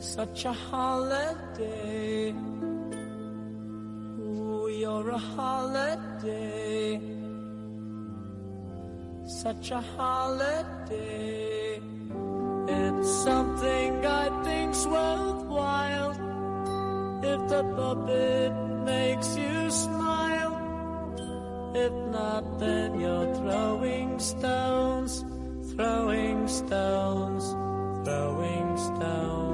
such a holiday. Ooh, you're a holiday, such a holiday. It's something I think's worthwhile if the puppet makes you smile. If not, then you're throwing stones, throwing stones, throwing stones.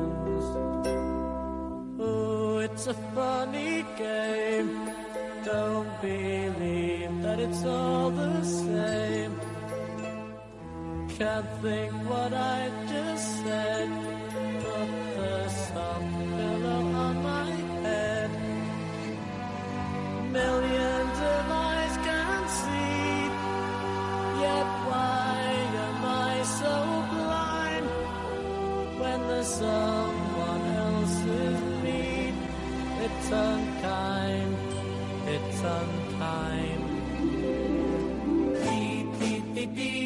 It's a funny game. Don't believe that it's all the same. Can't think what I just said. Put the soft pillow on my head. Millions of eyes can see. Yet why am I so blind when the someone It's unkind. It's unkind. Beep, beep, beep, beep,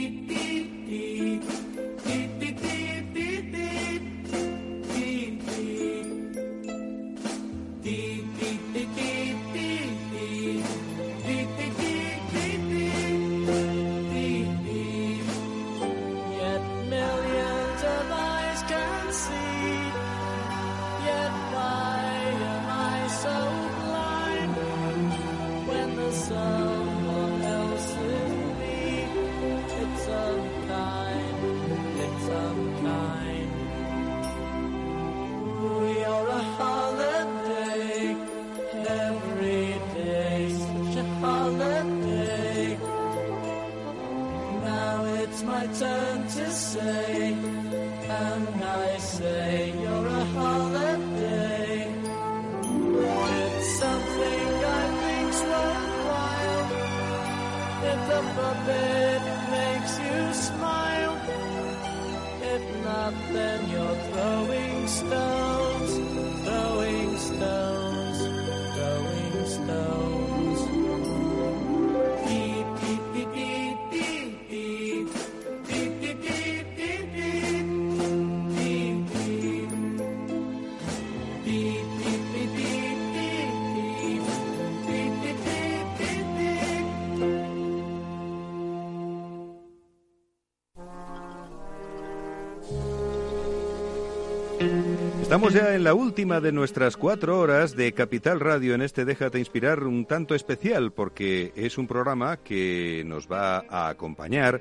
Estamos ya en la última de nuestras cuatro horas de Capital Radio en este Déjate Inspirar un tanto especial porque es un programa que nos va a acompañar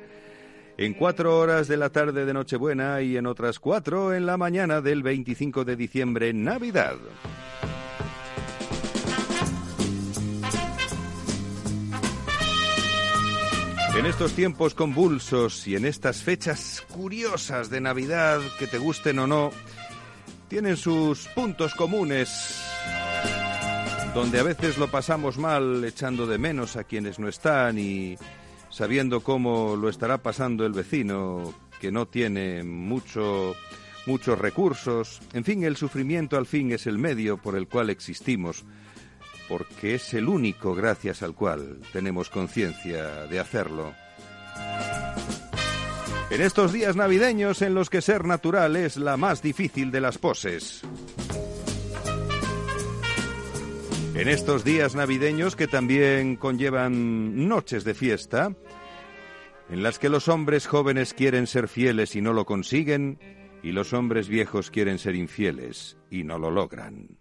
en cuatro horas de la tarde de Nochebuena y en otras cuatro en la mañana del 25 de diciembre, Navidad. En estos tiempos convulsos y en estas fechas curiosas de Navidad, que te gusten o no, tienen sus puntos comunes, donde a veces lo pasamos mal echando de menos a quienes no están y sabiendo cómo lo estará pasando el vecino que no tiene mucho muchos recursos. En fin, el sufrimiento al fin es el medio por el cual existimos, porque es el único gracias al cual tenemos conciencia de hacerlo. En estos días navideños en los que ser natural es la más difícil de las poses. En estos días navideños que también conllevan noches de fiesta, en las que los hombres jóvenes quieren ser fieles y no lo consiguen, y los hombres viejos quieren ser infieles y no lo logran.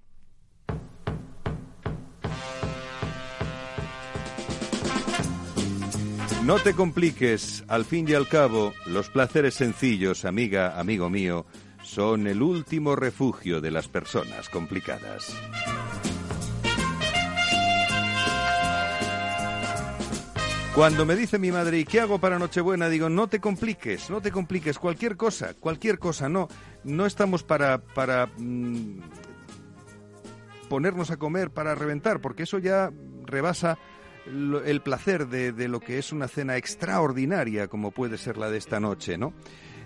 No te compliques, al fin y al cabo, los placeres sencillos, amiga, amigo mío, son el último refugio de las personas complicadas. Cuando me dice mi madre, ¿y qué hago para Nochebuena? Digo, no te compliques, no te compliques, cualquier cosa, cualquier cosa, no, no estamos para, para mm, ponernos a comer para reventar, porque eso ya rebasa el placer de, de lo que es una cena extraordinaria como puede ser la de esta noche, ¿no?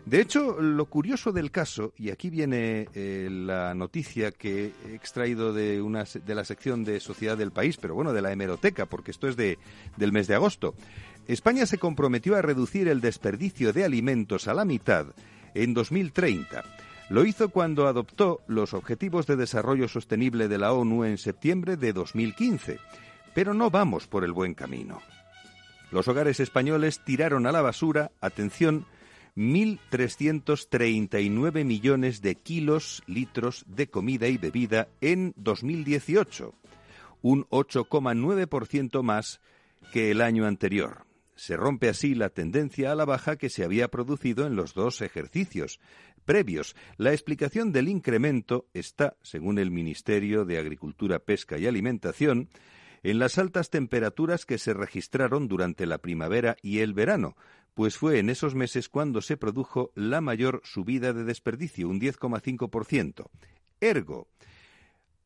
De hecho, lo curioso del caso, y aquí viene eh, la noticia que he extraído de, una, de la sección de Sociedad del País, pero bueno, de la hemeroteca, porque esto es de, del mes de agosto. España se comprometió a reducir el desperdicio de alimentos a la mitad en 2030. Lo hizo cuando adoptó los Objetivos de Desarrollo Sostenible de la ONU en septiembre de 2015. Pero no vamos por el buen camino. Los hogares españoles tiraron a la basura, atención, 1.339 millones de kilos, litros de comida y bebida en 2018, un 8,9% más que el año anterior. Se rompe así la tendencia a la baja que se había producido en los dos ejercicios previos. La explicación del incremento está, según el Ministerio de Agricultura, Pesca y Alimentación, en las altas temperaturas que se registraron durante la primavera y el verano, pues fue en esos meses cuando se produjo la mayor subida de desperdicio, un 10,5%. Ergo,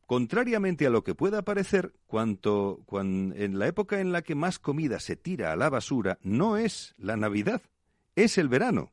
Contrariamente a lo que pueda parecer, cuanto, en la época en la que más comida se tira a la basura no es la Navidad, es el verano.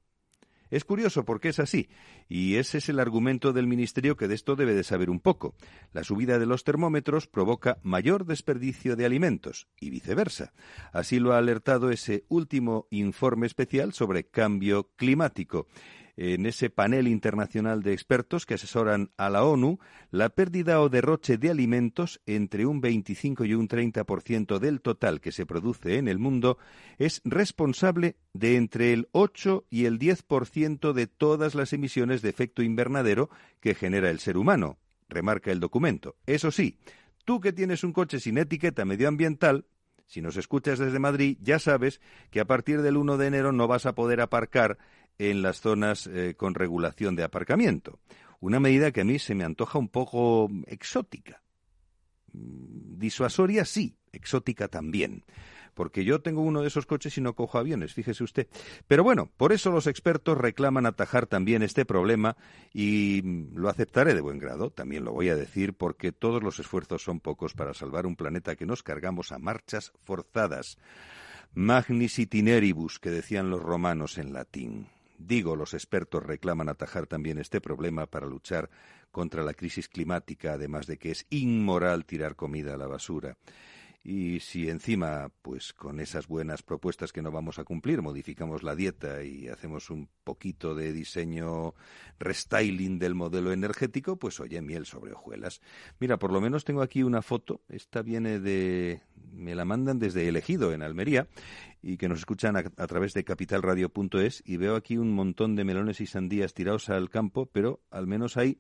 Es curioso porque es así, y ese es el argumento del Ministerio que de esto debe de saber un poco. La subida de los termómetros provoca mayor desperdicio de alimentos, y viceversa. Así lo ha alertado ese último informe especial sobre cambio climático en ese panel internacional de expertos que asesoran a la ONU, la pérdida o derroche de alimentos entre un 25 y un 30% del total que se produce en el mundo es responsable de entre el 8 y el 10% de todas las emisiones de efecto invernadero que genera el ser humano, remarca el documento. Eso sí, tú que tienes un coche sin etiqueta medioambiental, si nos escuchas desde Madrid, ya sabes que a partir del 1 de enero no vas a poder aparcar en las zonas eh, con regulación de aparcamiento. Una medida que a mí se me antoja un poco exótica. Mm, disuasoria sí, exótica también. Porque yo tengo uno de esos coches y no cojo aviones, fíjese usted. Pero bueno, por eso los expertos reclaman atajar también este problema y mm, lo aceptaré de buen grado, también lo voy a decir, porque todos los esfuerzos son pocos para salvar un planeta que nos cargamos a marchas forzadas. Magnis itineribus, que decían los romanos en latín. Digo, los expertos reclaman atajar también este problema para luchar contra la crisis climática, además de que es inmoral tirar comida a la basura. Y si encima, pues con esas buenas propuestas que no vamos a cumplir, modificamos la dieta y hacemos un poquito de diseño restyling del modelo energético, pues oye, miel sobre hojuelas. Mira, por lo menos tengo aquí una foto, esta viene de, me la mandan desde Elegido, en Almería, y que nos escuchan a, a través de capitalradio.es, y veo aquí un montón de melones y sandías tirados al campo, pero al menos hay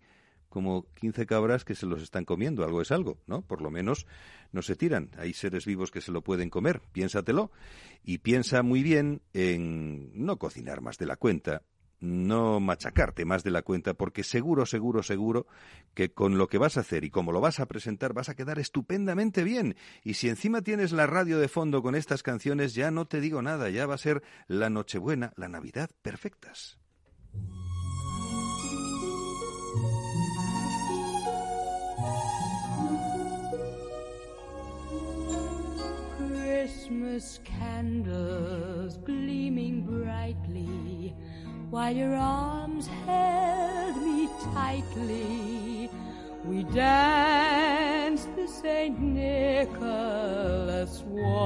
como 15 cabras que se los están comiendo. Algo es algo, ¿no? Por lo menos no se tiran. Hay seres vivos que se lo pueden comer. Piénsatelo. Y piensa muy bien en no cocinar más de la cuenta, no machacarte más de la cuenta, porque seguro, seguro, seguro que con lo que vas a hacer y como lo vas a presentar vas a quedar estupendamente bien. Y si encima tienes la radio de fondo con estas canciones, ya no te digo nada, ya va a ser la Nochebuena, la Navidad perfectas. Christmas candles gleaming brightly while your arms held me tightly. We danced the St. Nicholas waltz.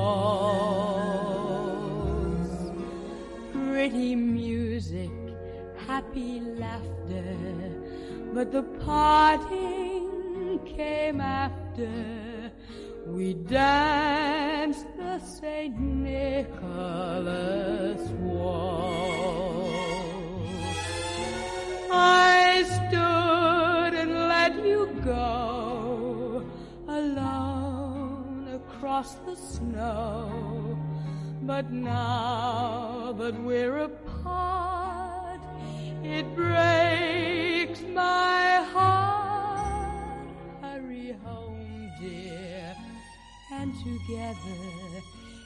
Pretty music, happy laughter, but the parting came after. We danced the St. Nicholas waltz. I stood and let you go alone across the snow. But now that we're apart, it breaks my heart. Hurry home, dear together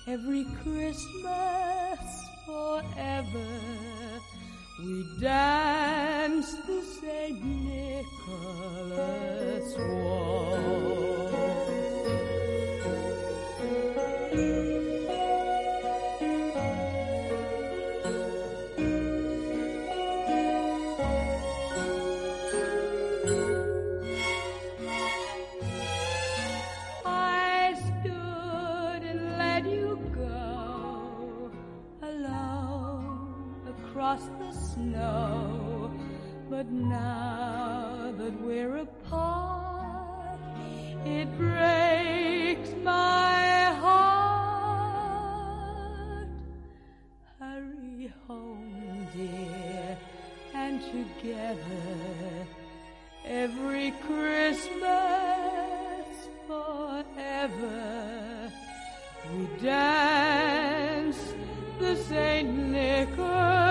every Christmas forever. We dance the St. Nicholas I we dance the Saint Nicholas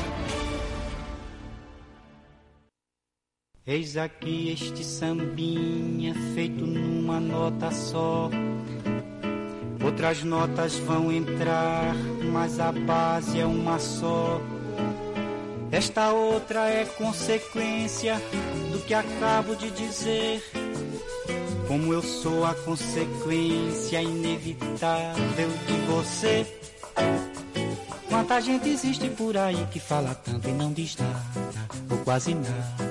Eis aqui este sambinha feito numa nota só. Outras notas vão entrar, mas a base é uma só. Esta outra é consequência do que acabo de dizer. Como eu sou a consequência inevitável de você. Quanta gente existe por aí que fala tanto e não diz nada, ou quase nada.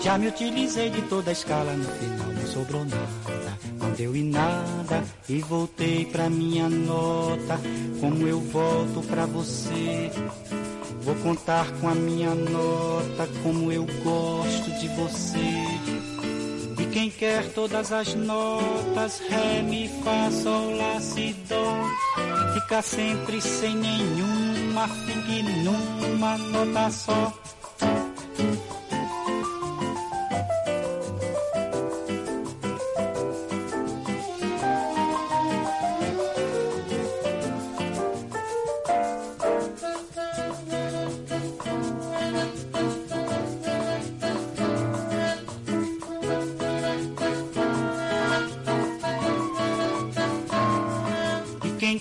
Já me utilizei de toda a escala, no final não sobrou nada. Não deu em nada e voltei pra minha nota. Como eu volto pra você. Vou contar com a minha nota como eu gosto de você. E quem quer todas as notas, ré, mi, fá, sol, lá, si, dó. Fica sempre sem nenhuma, fique numa nota só.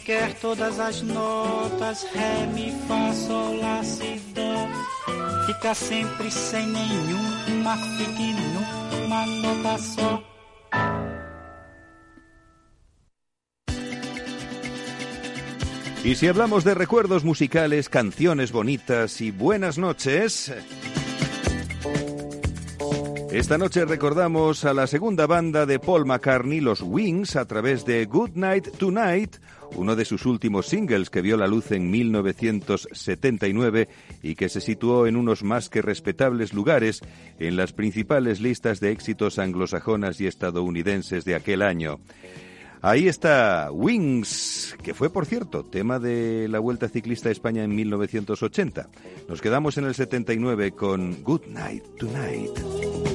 Quer todas as notas, ré, mi, fá, sol, lá, si, dó. Fica sempre sem nenhuma, fique numa nota só. Y si hablamos de recuerdos musicales, canciones bonitas y buenas noches... Esta noche recordamos a la segunda banda de Paul McCartney, los Wings, a través de Good Night Tonight, uno de sus últimos singles que vio la luz en 1979 y que se situó en unos más que respetables lugares en las principales listas de éxitos anglosajonas y estadounidenses de aquel año. Ahí está Wings, que fue, por cierto, tema de la Vuelta Ciclista a España en 1980. Nos quedamos en el 79 con Good Night Tonight.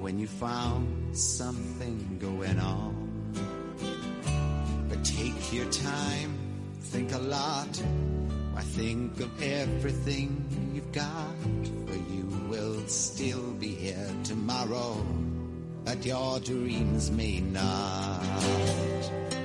when you found something going on. But take your time, think a lot. Why think of everything you've got? For you will still be here tomorrow, but your dreams may not.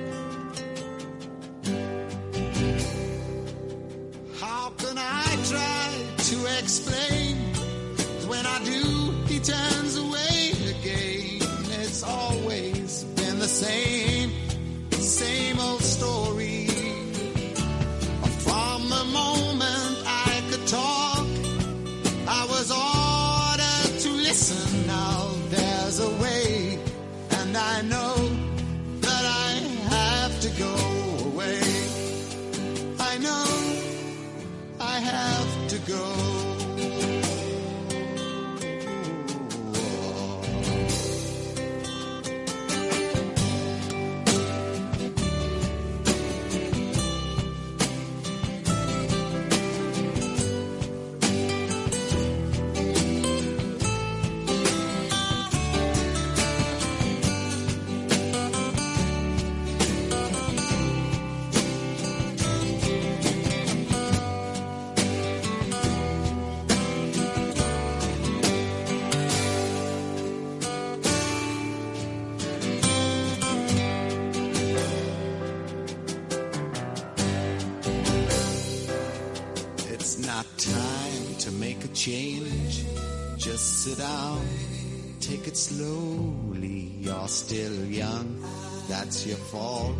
Fault.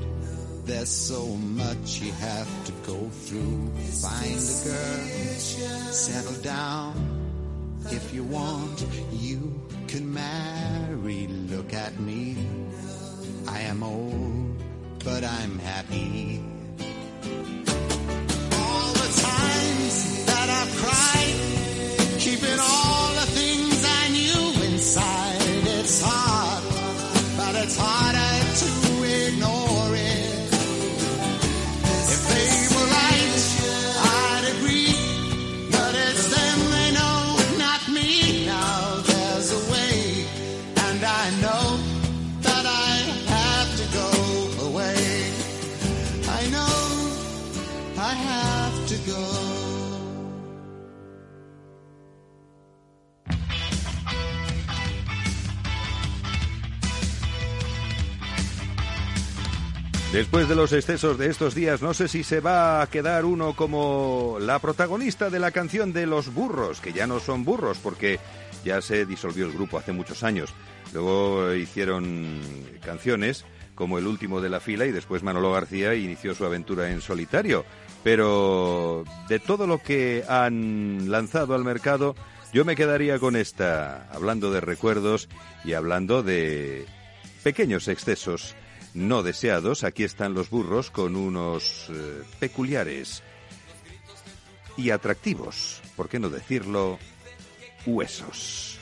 There's so much you have to go through. Find a girl, settle down. If you want, you can marry. Look at me. I am old, but I'm happy. Después de los excesos de estos días, no sé si se va a quedar uno como la protagonista de la canción de los burros, que ya no son burros porque ya se disolvió el grupo hace muchos años. Luego hicieron canciones como El último de la fila y después Manolo García inició su aventura en solitario. Pero de todo lo que han lanzado al mercado, yo me quedaría con esta, hablando de recuerdos y hablando de pequeños excesos no deseados, aquí están los burros con unos eh, peculiares y atractivos, ¿por qué no decirlo? Huesos.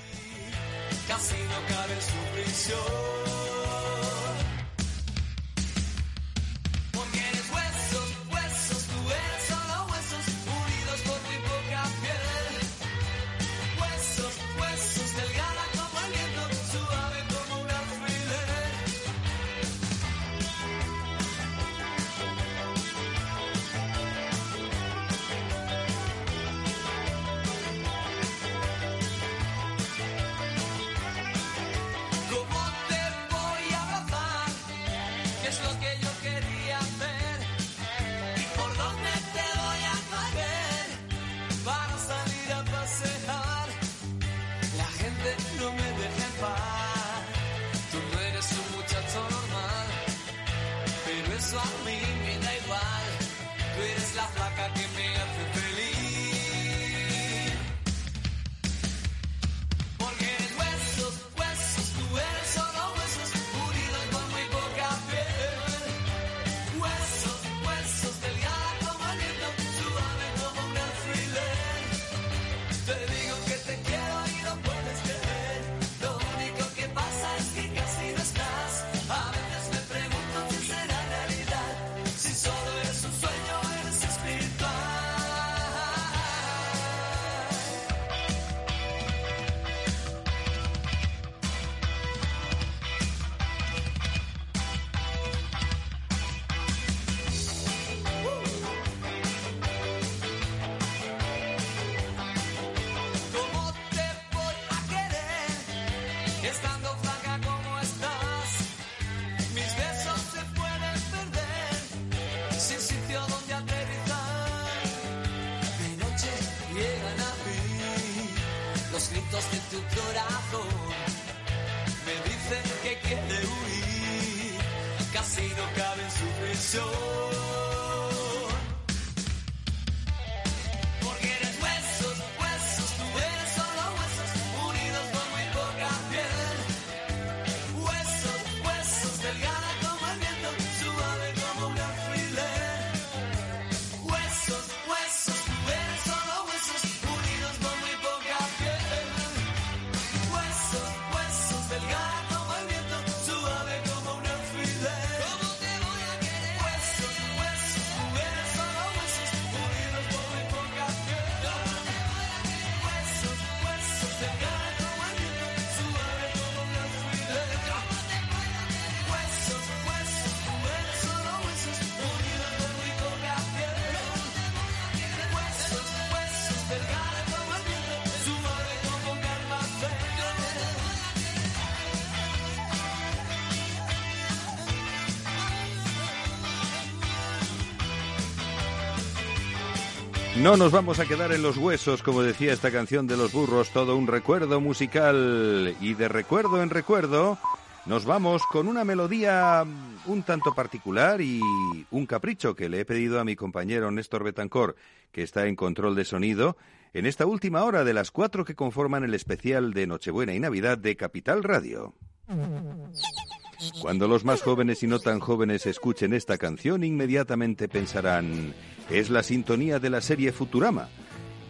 No nos vamos a quedar en los huesos, como decía esta canción de los burros, todo un recuerdo musical. Y de recuerdo en recuerdo, nos vamos con una melodía un tanto particular y un capricho que le he pedido a mi compañero Néstor Betancor, que está en control de sonido, en esta última hora de las cuatro que conforman el especial de Nochebuena y Navidad de Capital Radio. Cuando los más jóvenes y no tan jóvenes escuchen esta canción, inmediatamente pensarán, es la sintonía de la serie Futurama.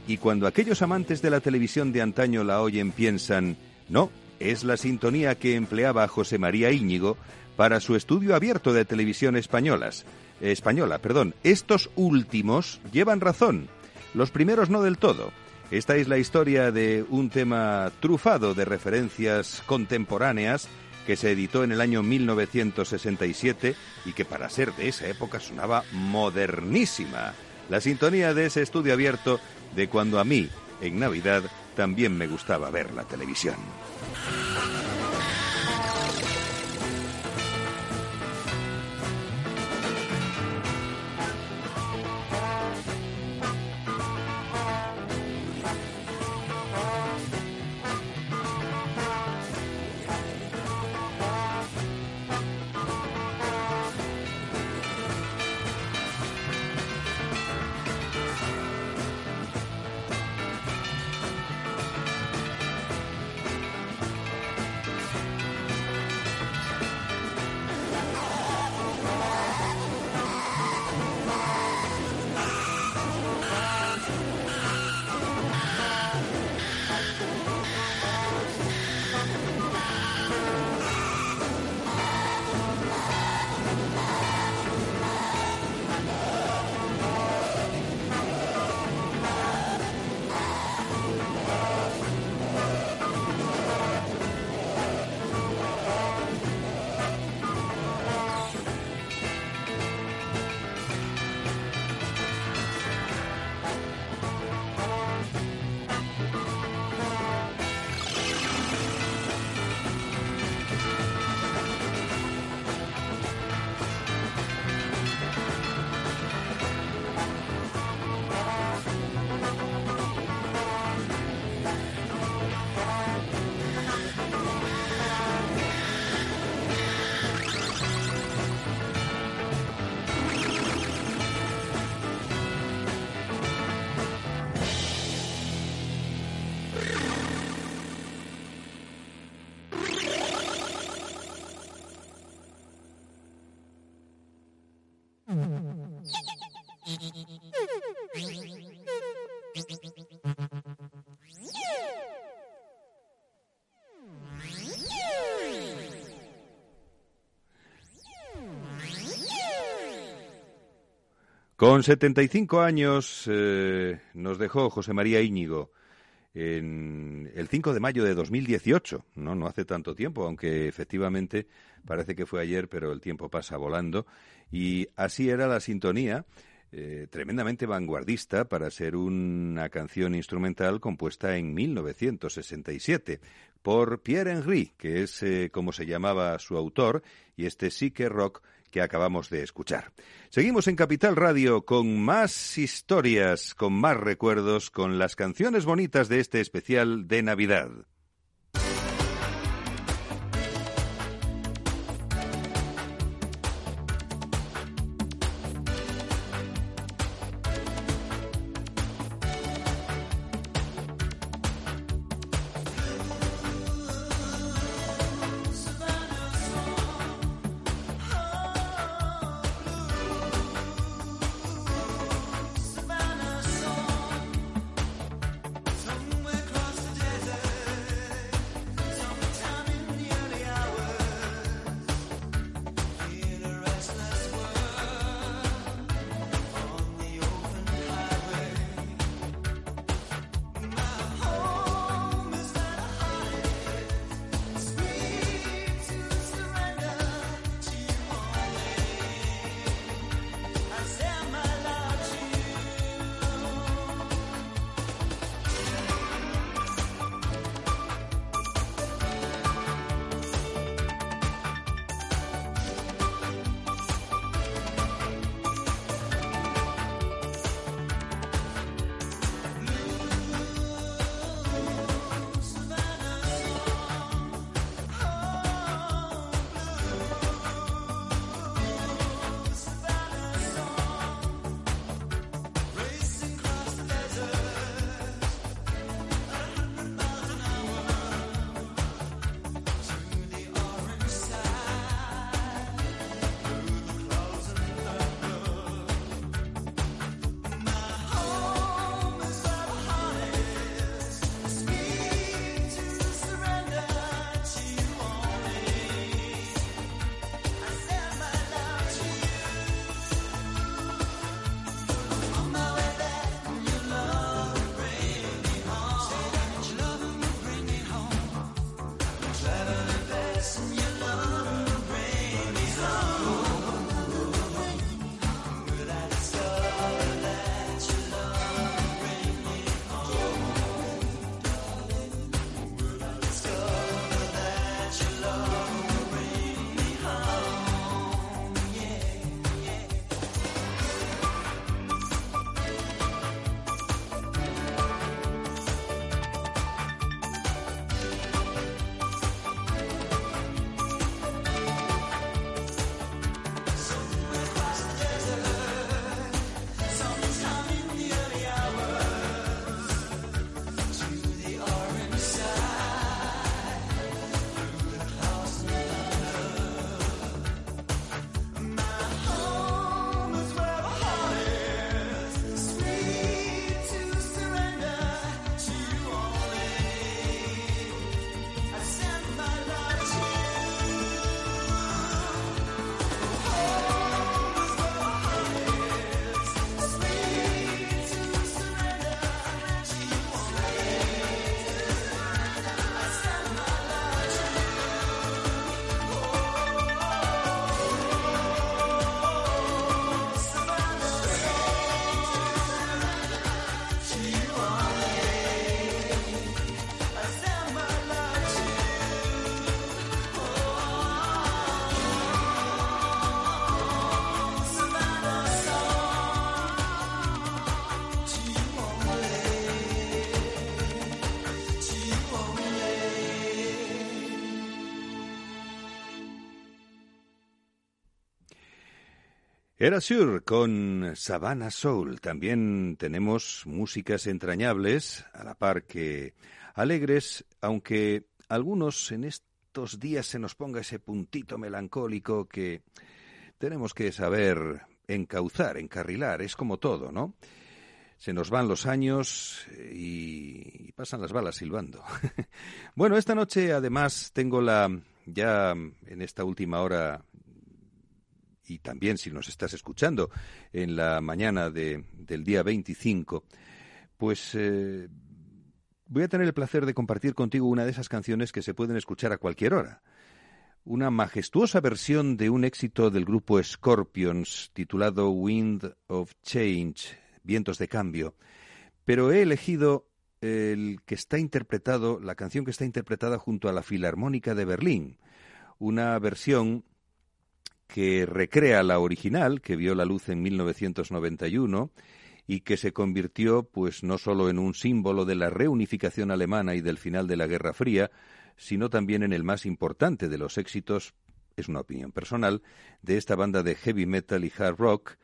Y cuando aquellos amantes de la televisión de antaño la oyen, piensan, no, es la sintonía que empleaba José María Íñigo para su estudio abierto de televisión españolas. Española, perdón. Estos últimos llevan razón. Los primeros no del todo. Esta es la historia de un tema trufado de referencias contemporáneas que se editó en el año 1967 y que para ser de esa época sonaba modernísima. La sintonía de ese estudio abierto de cuando a mí, en Navidad, también me gustaba ver la televisión. Con 75 años eh, nos dejó José María Íñigo en el 5 de mayo de 2018, no, no hace tanto tiempo, aunque efectivamente parece que fue ayer, pero el tiempo pasa volando. Y así era la sintonía, eh, tremendamente vanguardista para ser una canción instrumental compuesta en 1967 por Pierre Henry, que es eh, como se llamaba su autor, y este sí que rock que acabamos de escuchar. Seguimos en Capital Radio con más historias, con más recuerdos, con las canciones bonitas de este especial de Navidad. Era Sure con Savannah Soul. También tenemos músicas entrañables, a la par que alegres, aunque algunos en estos días se nos ponga ese puntito melancólico que tenemos que saber encauzar, encarrilar, es como todo, ¿no? Se nos van los años y, pasan las balas silbando. bueno, esta noche además tengo la, ya en esta última hora y también si nos estás escuchando en la mañana de- del día 25, pues eh, voy a tener el placer de compartir contigo una de esas canciones que se pueden escuchar a cualquier hora. Una majestuosa versión de un éxito del grupo Scorpions titulado Wind of Change, Vientos de Cambio. Pero he elegido el que está interpretado, la canción que está interpretada junto a la Filarmónica de Berlín. Una versión que recrea la original, que vio la luz en 1991 y que se convirtió, pues, no solo en un símbolo de la reunificación alemana y del final de la Guerra Fría, sino también en el más importante de los éxitos, es una opinión personal, de esta banda de heavy metal y hard rock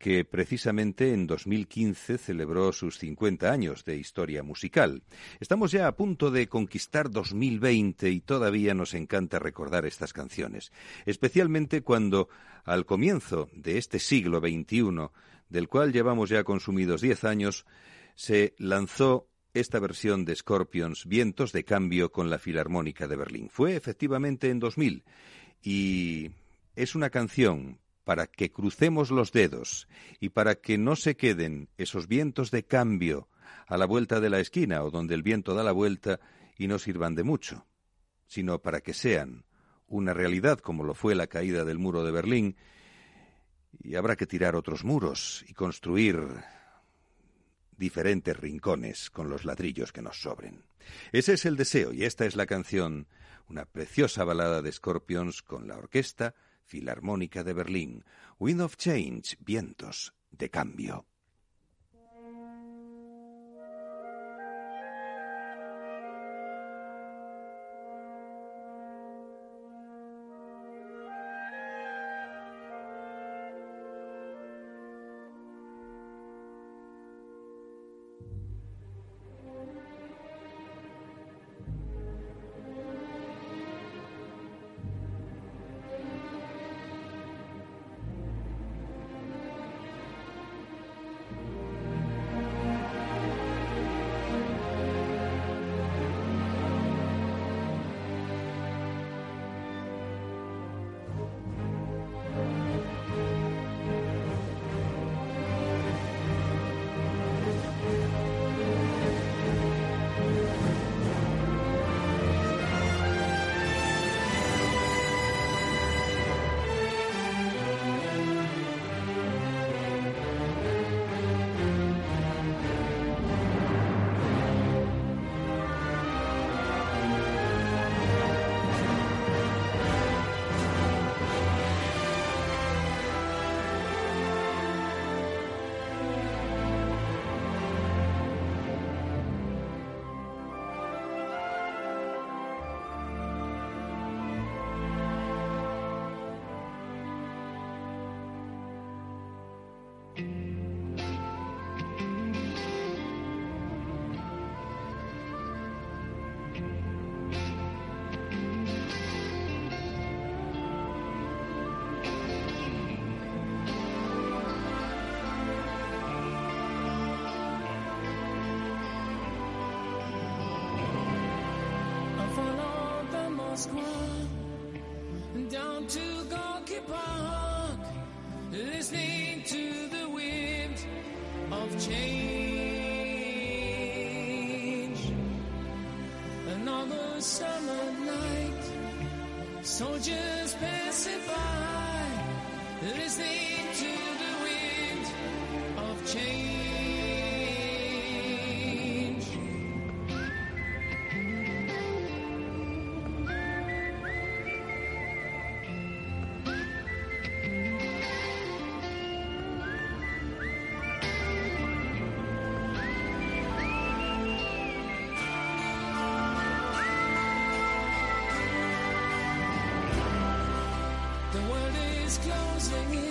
que precisamente en 2015 celebró sus 50 años de historia musical. Estamos ya a punto de conquistar 2020 y todavía nos encanta recordar estas canciones, especialmente cuando al comienzo de este siglo XXI, del cual llevamos ya consumidos 10 años, se lanzó esta versión de Scorpions Vientos de Cambio con la Filarmónica de Berlín. Fue efectivamente en 2000 y es una canción para que crucemos los dedos y para que no se queden esos vientos de cambio a la vuelta de la esquina o donde el viento da la vuelta y no sirvan de mucho, sino para que sean una realidad como lo fue la caída del muro de Berlín y habrá que tirar otros muros y construir diferentes rincones con los ladrillos que nos sobren. Ese es el deseo y esta es la canción, una preciosa balada de Scorpions con la orquesta Filarmónica de Berlín, Wind of Change, vientos de cambio. The down to Gorky Park, listening to the wind of change. Another summer night, soldiers passing by, listening to the wind of change. singing.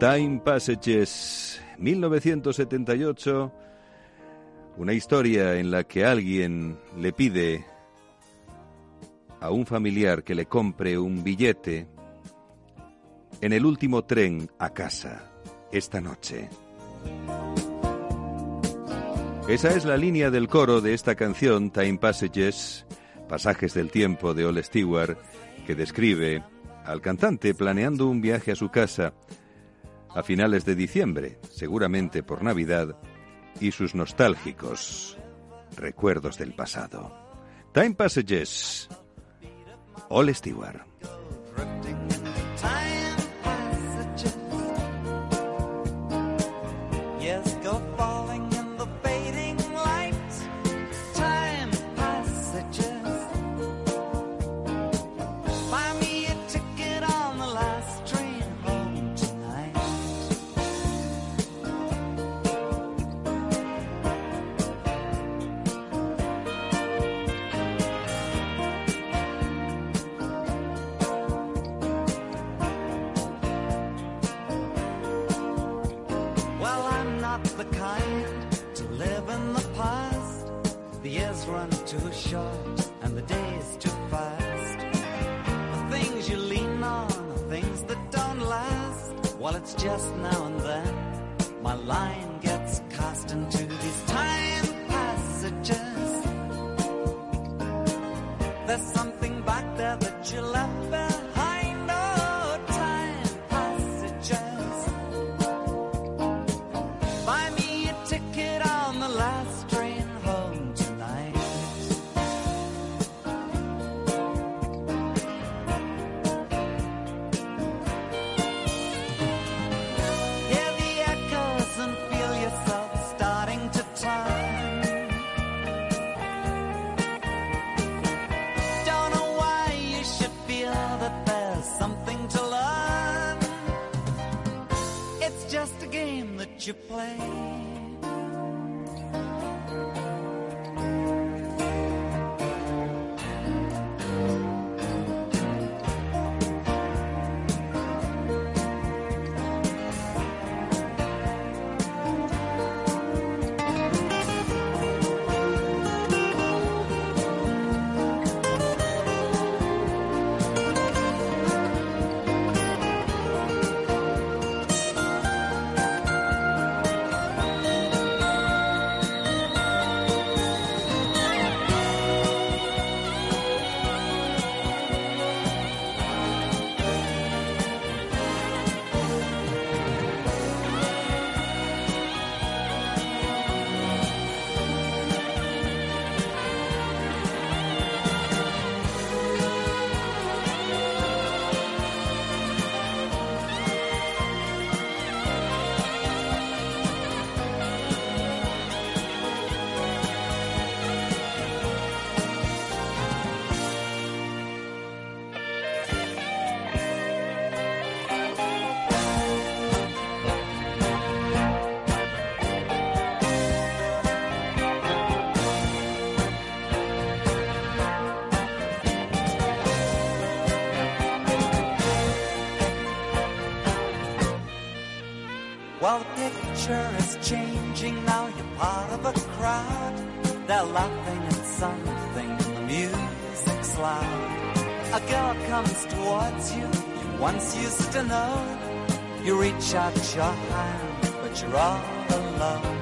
Time Passages, 1978, una historia en la que alguien le pide a un familiar que le compre un billete en el último tren a casa esta noche. Esa es la línea del coro de esta canción, Time Passages, Pasajes del Tiempo de Ole Stewart, que describe al cantante planeando un viaje a su casa a finales de diciembre, seguramente por Navidad, y sus nostálgicos recuerdos del pasado. Time Passages, Ole Stewart. Changing now. You're part of a crowd. They're laughing at something. The music's loud. A girl comes towards you. You once used to know. You reach out your hand, but you're all alone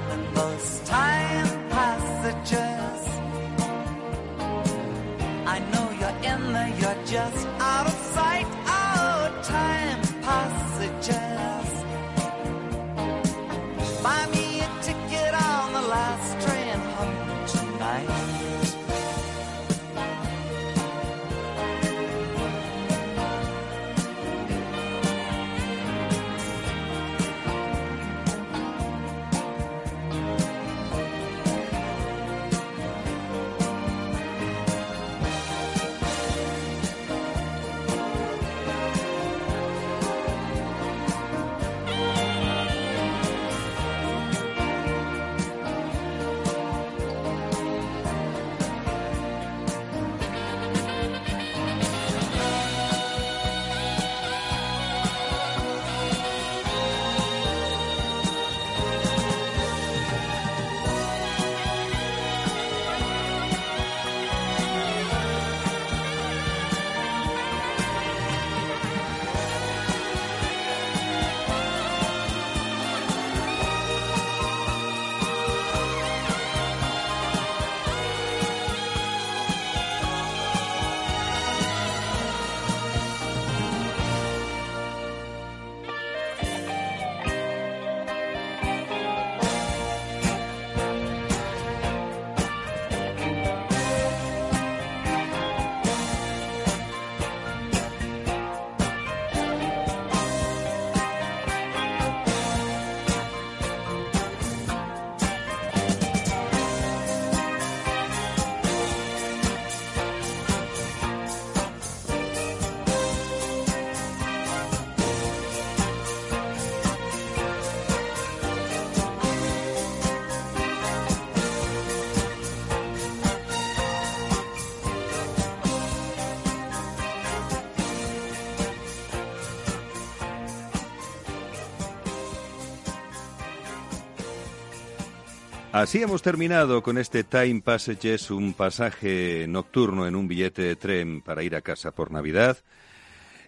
Así hemos terminado con este Time Passages, un pasaje nocturno en un billete de tren para ir a casa por Navidad.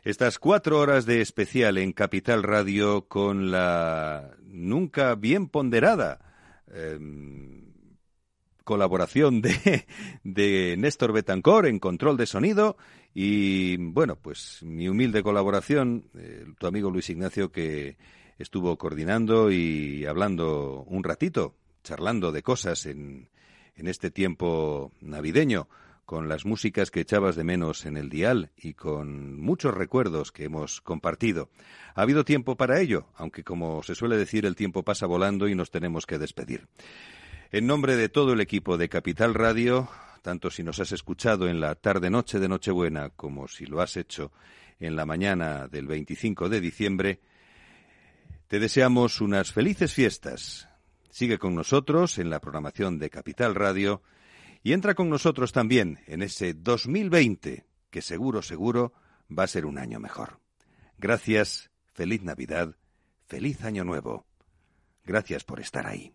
Estas cuatro horas de especial en Capital Radio con la nunca bien ponderada em, colaboración de, de Néstor Betancor en control de sonido y, bueno, pues mi humilde colaboración, eh, tu amigo Luis Ignacio que estuvo coordinando y hablando un ratito, charlando de cosas en, en este tiempo navideño con las músicas que echabas de menos en el dial y con muchos recuerdos que hemos compartido. Ha habido tiempo para ello, aunque como se suele decir el tiempo pasa volando y nos tenemos que despedir. En nombre de todo el equipo de Capital Radio, tanto si nos has escuchado en la tarde-noche de Nochebuena como si lo has hecho en la mañana del 25 de diciembre, te deseamos unas felices fiestas. Sigue con nosotros en la programación de Capital Radio y entra con nosotros también en ese 2020 que seguro, seguro va a ser un año mejor. Gracias, feliz Navidad, feliz Año Nuevo. Gracias por estar ahí.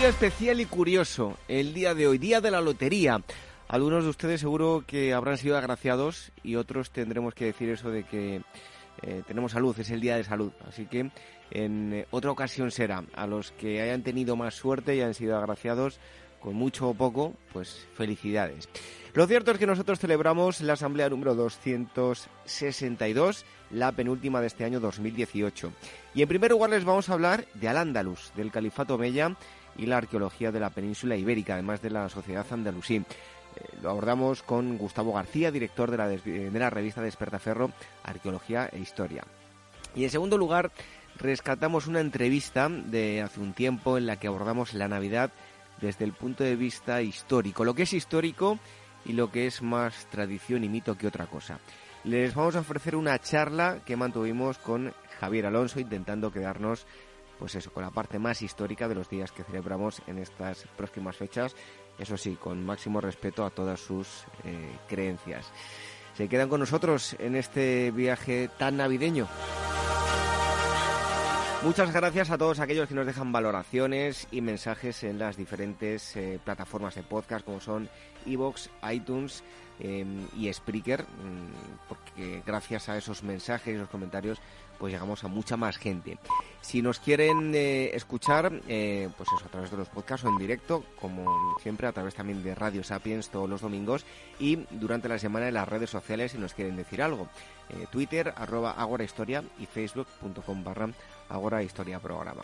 Día especial y curioso, el día de hoy, día de la lotería. Algunos de ustedes seguro que habrán sido agraciados y otros tendremos que decir eso de que eh, tenemos salud, es el día de salud. Así que en eh, otra ocasión será. A los que hayan tenido más suerte y han sido agraciados, con mucho o poco, pues felicidades. Lo cierto es que nosotros celebramos la asamblea número 262, la penúltima de este año 2018. Y en primer lugar les vamos a hablar de Al-Ándalus, del Califato Omeya y la arqueología de la península ibérica, además de la sociedad andalusí. Eh, lo abordamos con Gustavo García, director de la, de la revista Despertaferro, Arqueología e Historia. Y en segundo lugar, rescatamos una entrevista de hace un tiempo en la que abordamos la Navidad desde el punto de vista histórico, lo que es histórico y lo que es más tradición y mito que otra cosa. Les vamos a ofrecer una charla que mantuvimos con Javier Alonso intentando quedarnos pues eso, con la parte más histórica de los días que celebramos en estas próximas fechas, eso sí, con máximo respeto a todas sus eh, creencias. Se quedan con nosotros en este viaje tan navideño. Muchas gracias a todos aquellos que nos dejan valoraciones y mensajes en las diferentes eh, plataformas de podcast como son Evox, iTunes eh, y Spreaker, mm, porque gracias a esos mensajes y esos comentarios pues llegamos a mucha más gente. Si nos quieren eh, escuchar, eh, pues eso, a través de los podcasts o en directo, como siempre, a través también de Radio Sapiens todos los domingos y durante la semana en las redes sociales si nos quieren decir algo. Eh, Twitter, arroba Agora Historia y facebook.com barra Agora Historia Programa.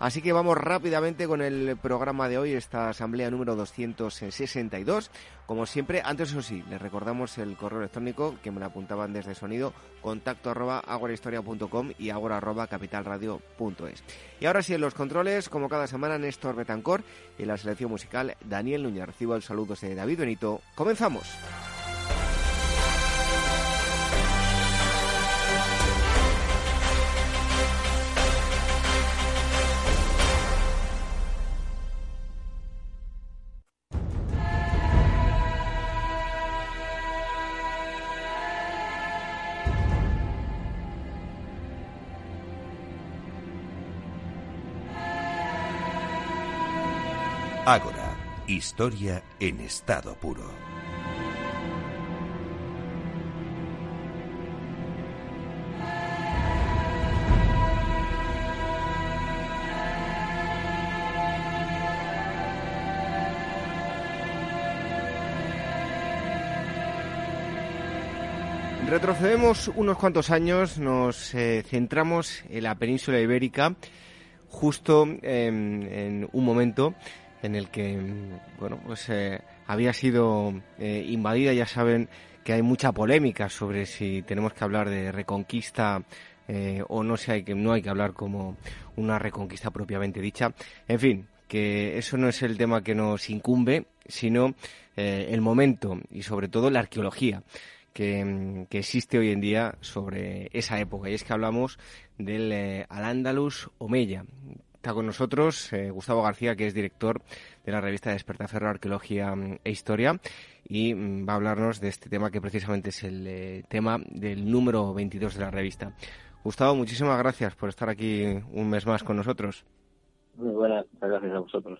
Así que vamos rápidamente con el programa de hoy, esta asamblea número 262. Como siempre, antes eso sí, les recordamos el correo electrónico que me lo apuntaban desde sonido, contacto arroba agorahistoria.com y agora arroba capitalradio.es. Y ahora sí, en los controles, como cada semana, Néstor Betancor y en la selección musical, Daniel Núñez. Recibo el saludo de David Benito. ¡Comenzamos! Historia en estado puro. Retrocedemos unos cuantos años, nos eh, centramos en la península ibérica, justo em, en un momento en el que, em, bueno, pues eh, había sido eh, invadida. Ya saben que hay mucha polémica sobre si tenemos que hablar de reconquista eh, o no, si hay que, no hay que hablar como una reconquista propiamente dicha. En fin, que eso no es el tema que nos incumbe, sino el momento y sobre todo la arqueología que, mm, que existe hoy en día sobre esa época. Y es que hablamos del eh, Al-Ándalus Omeya. Con nosotros eh, Gustavo García, que es director de la revista Despertaferro Arqueología mm, e Historia, y mm, va a hablarnos de este tema que precisamente es el eh, tema del número 22 de la revista. Gustavo, muchísimas gracias por estar aquí un mes más con nosotros. Muy buenas, gracias a vosotros.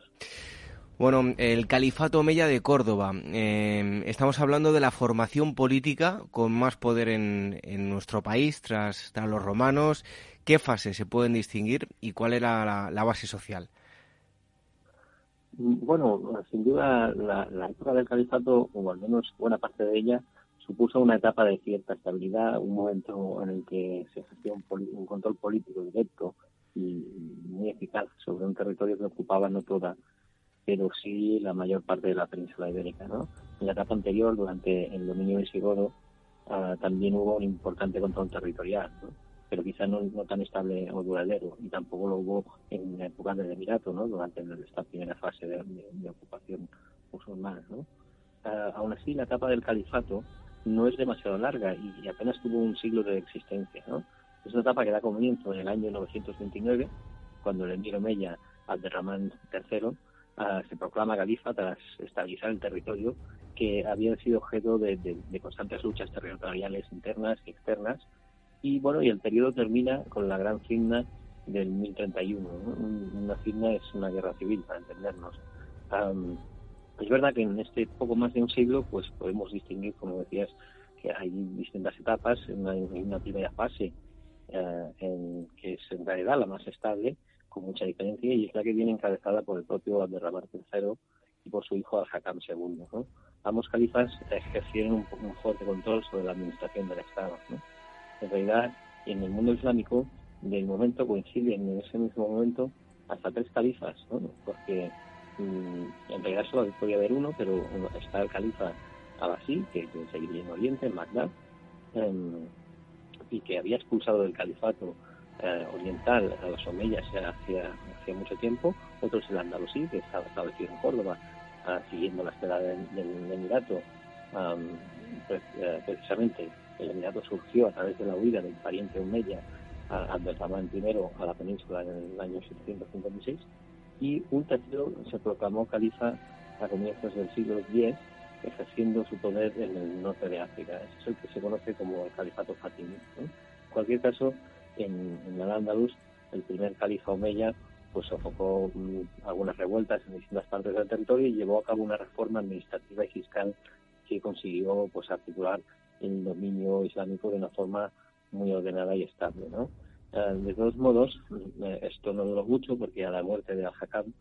Bueno, el Califato Omeya de Córdoba. Eh, estamos hablando de la formación política con más poder en, nuestro país tras, tras los romanos. ¿Qué fases se pueden distinguir y cuál era la, base social? Bueno, sin duda la, época del califato, o al menos buena parte de ella, supuso una etapa de cierta estabilidad, un momento en el que se ejercía un, un control político directo y muy eficaz sobre un territorio que ocupaba no toda, pero sí la mayor parte de la península ibérica. ¿no? En la etapa anterior, durante el dominio visigodo, ah, también hubo un importante control territorial, ¿no? pero quizá no, no tan estable o duradero, y tampoco lo hubo en la época del Emirato, ¿no? durante esta primera fase de, de- de ocupación musulmana. ¿no? Ah, aún así, la etapa del califato no es demasiado larga y, y apenas tuvo un siglo de existencia. ¿no? Es una etapa que da comienzo en el año 929, cuando el emir Omeya Abderramán III ah, se proclama califa tras estabilizar el territorio que había sido objeto de, de- de constantes luchas territoriales internas y externas. Y bueno, y el periodo termina con la gran fitna del 1031. ¿no? Un- Una fitna es una guerra civil, para entendernos. Am, es verdad que en este poco más de un siglo, pues podemos distinguir, como decías, que hay distintas etapas. Una, una primera fase eh, en que es en realidad la más estable, con mucha diferencia, y es la que viene encabezada por el propio Abderramán III y por su hijo Al-Hakam II. ¿no? Ambos califas ejercieron un, un fuerte control sobre la administración del Estado. ¿no? En realidad, en el mundo islámico, del momento coinciden en ese mismo momento hasta tres califas, ¿no? porque mm, en realidad solo podía haber uno, pero está el califa Abbasí, que, seguía en Oriente, en Bagdad, em, y que había expulsado del califato eh, oriental a los omeyas ya hacía, hacía mucho tiempo, otro es el andalusí, que estaba establecido en Córdoba, ah, siguiendo la estela del, del Emirato. Am, pues, eh, precisamente el Emirato surgió a través de la huida del pariente omeya Abdelrahman I a la península en el año 756 y un tercero se proclamó califa a comienzos del siglo X ejerciendo su poder en el norte de África. Ese es el que se conoce como el califato fatimí. ¿no? En cualquier caso, en, en el Andaluz, el primer califa omeya pues sofocó mm, algunas revueltas en distintas partes del territorio y llevó a cabo una reforma administrativa y fiscal que consiguió pues articular el dominio islámico de una forma muy ordenada y estable. ¿no? Eh, de todos modos, eh, esto no duró mucho porque a la muerte de Al-Hakam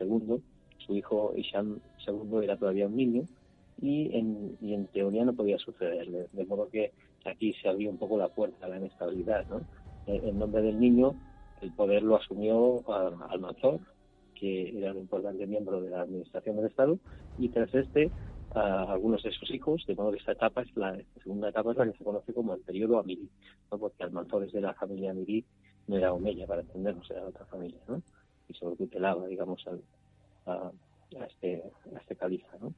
II, su hijo Isham II era todavía un niño y en, y en teoría no podía sucederle. De modo que aquí se abrió un poco la puerta a la inestabilidad. ¿no? Eh, En nombre del niño, el poder lo asumió ah, Al-Manzor, que era un importante miembro de la administración del Estado, y tras este, a algunos de sus hijos, de modo que esta etapa es la, segunda etapa que se conoce como el periodo Amirí, ¿no? porque Al-Manzor es de la familia Amirí, no era Omeya, para entendernos, era otra familia, ¿no? y sobre tutelaba, digamos, al, a, a este, a este califa, ¿no?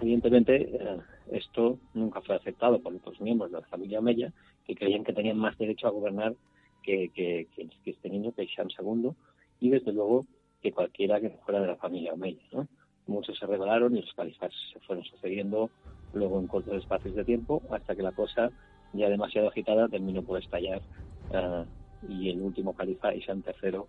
Evidentemente, eh, esto nunca fue aceptado por otros miembros de la familia Omeya, que creían que tenían más derecho a gobernar que, este niño, que Isham II, y desde luego que cualquiera que fuera de la familia Omeya. ¿no? Muchos se rebelaron y los califas se fueron sucediendo luego en cortos espacios de tiempo, hasta que la cosa, ya demasiado agitada, terminó por estallar eh, y el último califa, Isham III,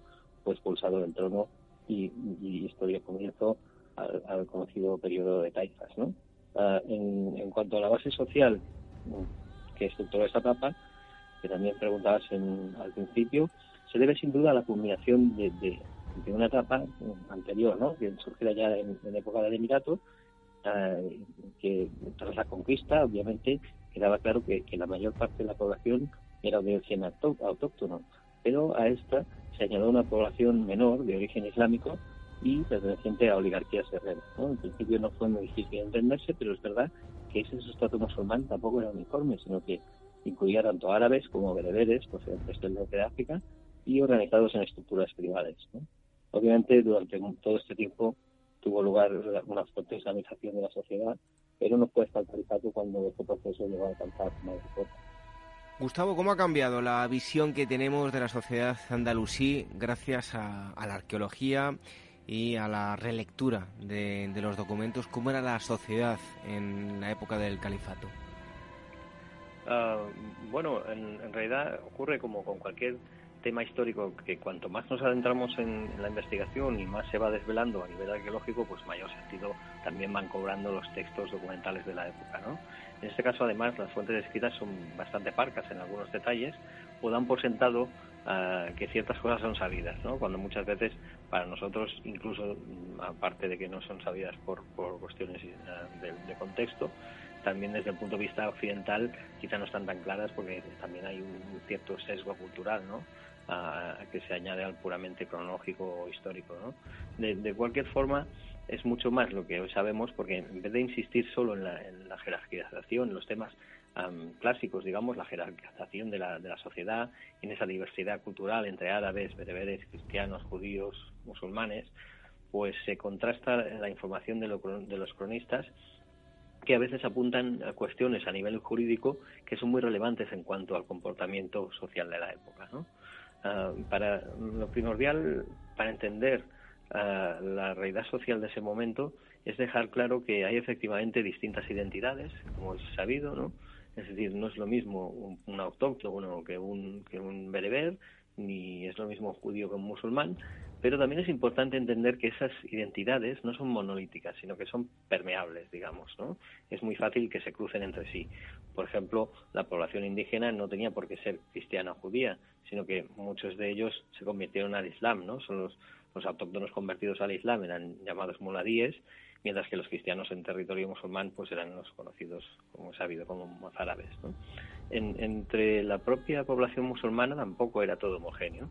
fue expulsado del trono y, y esto dio comienzo al, conocido periodo de taifas. ¿no? Ah, en, en cuanto a la base social que estructuró esta etapa, que también preguntabas en, al principio, se debe sin duda a la culminación de, de, una etapa mm, anterior, ¿no? que surgiera ya en, en época del Emirato, ah, que tras la conquista, obviamente, quedaba claro que, que la mayor parte de la población era de origen autóctono, pero a esta se añadió una población menor de origen islámico y perteneciente a oligarquías guerreras. ¿no? En principio no fue muy difícil entenderse, pero es verdad que ese sustrato musulmán tampoco era uniforme, sino que incluía tanto árabes como bereberes procedentes del norte de África y organizados en estructuras privadas. ¿no? Obviamente, durante todo este tiempo tuvo lugar una fuerte islamización de la sociedad, pero no el califato cuando este proceso llegó a alcanzar fuerza. Gustavo, ¿cómo ha cambiado la visión que tenemos de la sociedad andalusí gracias a, a la arqueología y a la relectura de, de los documentos? ¿Cómo era la sociedad en la época del califato? Ah, bueno, en, en realidad ocurre como con cualquier tema histórico que cuanto más nos adentramos en, en la investigación y más se va desvelando a nivel arqueológico, pues mayor sentido también van cobrando los textos documentales de la época, ¿no? En este caso, además, las fuentes escritas son bastante parcas en algunos detalles o dan por sentado ah, que ciertas cosas son sabidas, ¿no? Cuando muchas veces para nosotros, incluso mm, aparte de que no son sabidas por, por cuestiones ah, de, contexto, también desde el punto de vista occidental quizá no están tan claras porque también hay un cierto sesgo cultural, ¿no? a- que se añade al puramente cronológico o histórico. ¿no? De, de cualquier forma, es mucho más lo que hoy sabemos porque en vez de insistir solo en la, en la jerarquización, en los temas am, clásicos, digamos, la jerarquización de la, de la sociedad, en esa diversidad cultural entre árabes, bereberes, cristianos, judíos, musulmanes, pues se contrasta la información de, lo de los cronistas que a veces apuntan a cuestiones a nivel jurídico que son muy relevantes en cuanto al comportamiento social de la época. ¿no? Ah, para lo primordial para entender ah, la realidad social de ese momento es dejar claro que hay efectivamente distintas identidades, como es sabido, ¿no? Es decir, no es lo mismo un, un autóctono que un, que un bereber, ni es lo mismo un judío que un musulmán, pero también es importante entender que esas identidades no son monolíticas, sino que son permeables, digamos, ¿no? Es muy fácil que se crucen entre sí. Por ejemplo, la población indígena no tenía por qué ser cristiana o judía, sino que muchos de ellos se convirtieron al Islam, ¿no? Son los, autóctonos convertidos al Islam, eran llamados muladíes, mientras que los cristianos en territorio musulmán pues eran los conocidos, como sabido, como mozárabes. En- entre la propia población musulmana tampoco era todo homogéneo.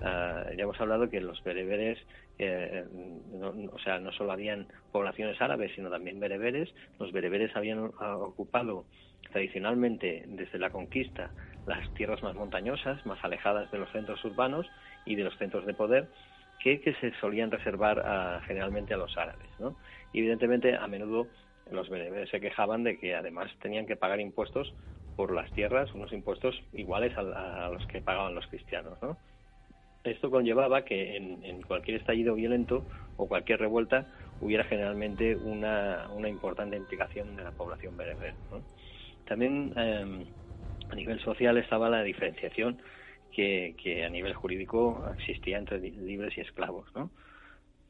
Ah, ya hemos hablado que los bereberes, eh, no- o sea, no solo habían poblaciones árabes, sino también bereberes. Los bereberes habían ah, ocupado tradicionalmente desde la conquista las tierras más montañosas, más alejadas de los centros urbanos y de los centros de poder, que, se solían reservar a- generalmente a los árabes. ¿no? Y evidentemente, a menudo los bereberes se quejaban de que además tenían que pagar impuestos por las tierras, unos impuestos iguales a, a los que pagaban los cristianos. ¿no? Esto conllevaba que en, cualquier estallido violento o cualquier revuelta hubiera generalmente una, importante implicación de la población bereber. También eh, a nivel social estaba la diferenciación que, a nivel jurídico existía entre li- libres y esclavos. ¿no?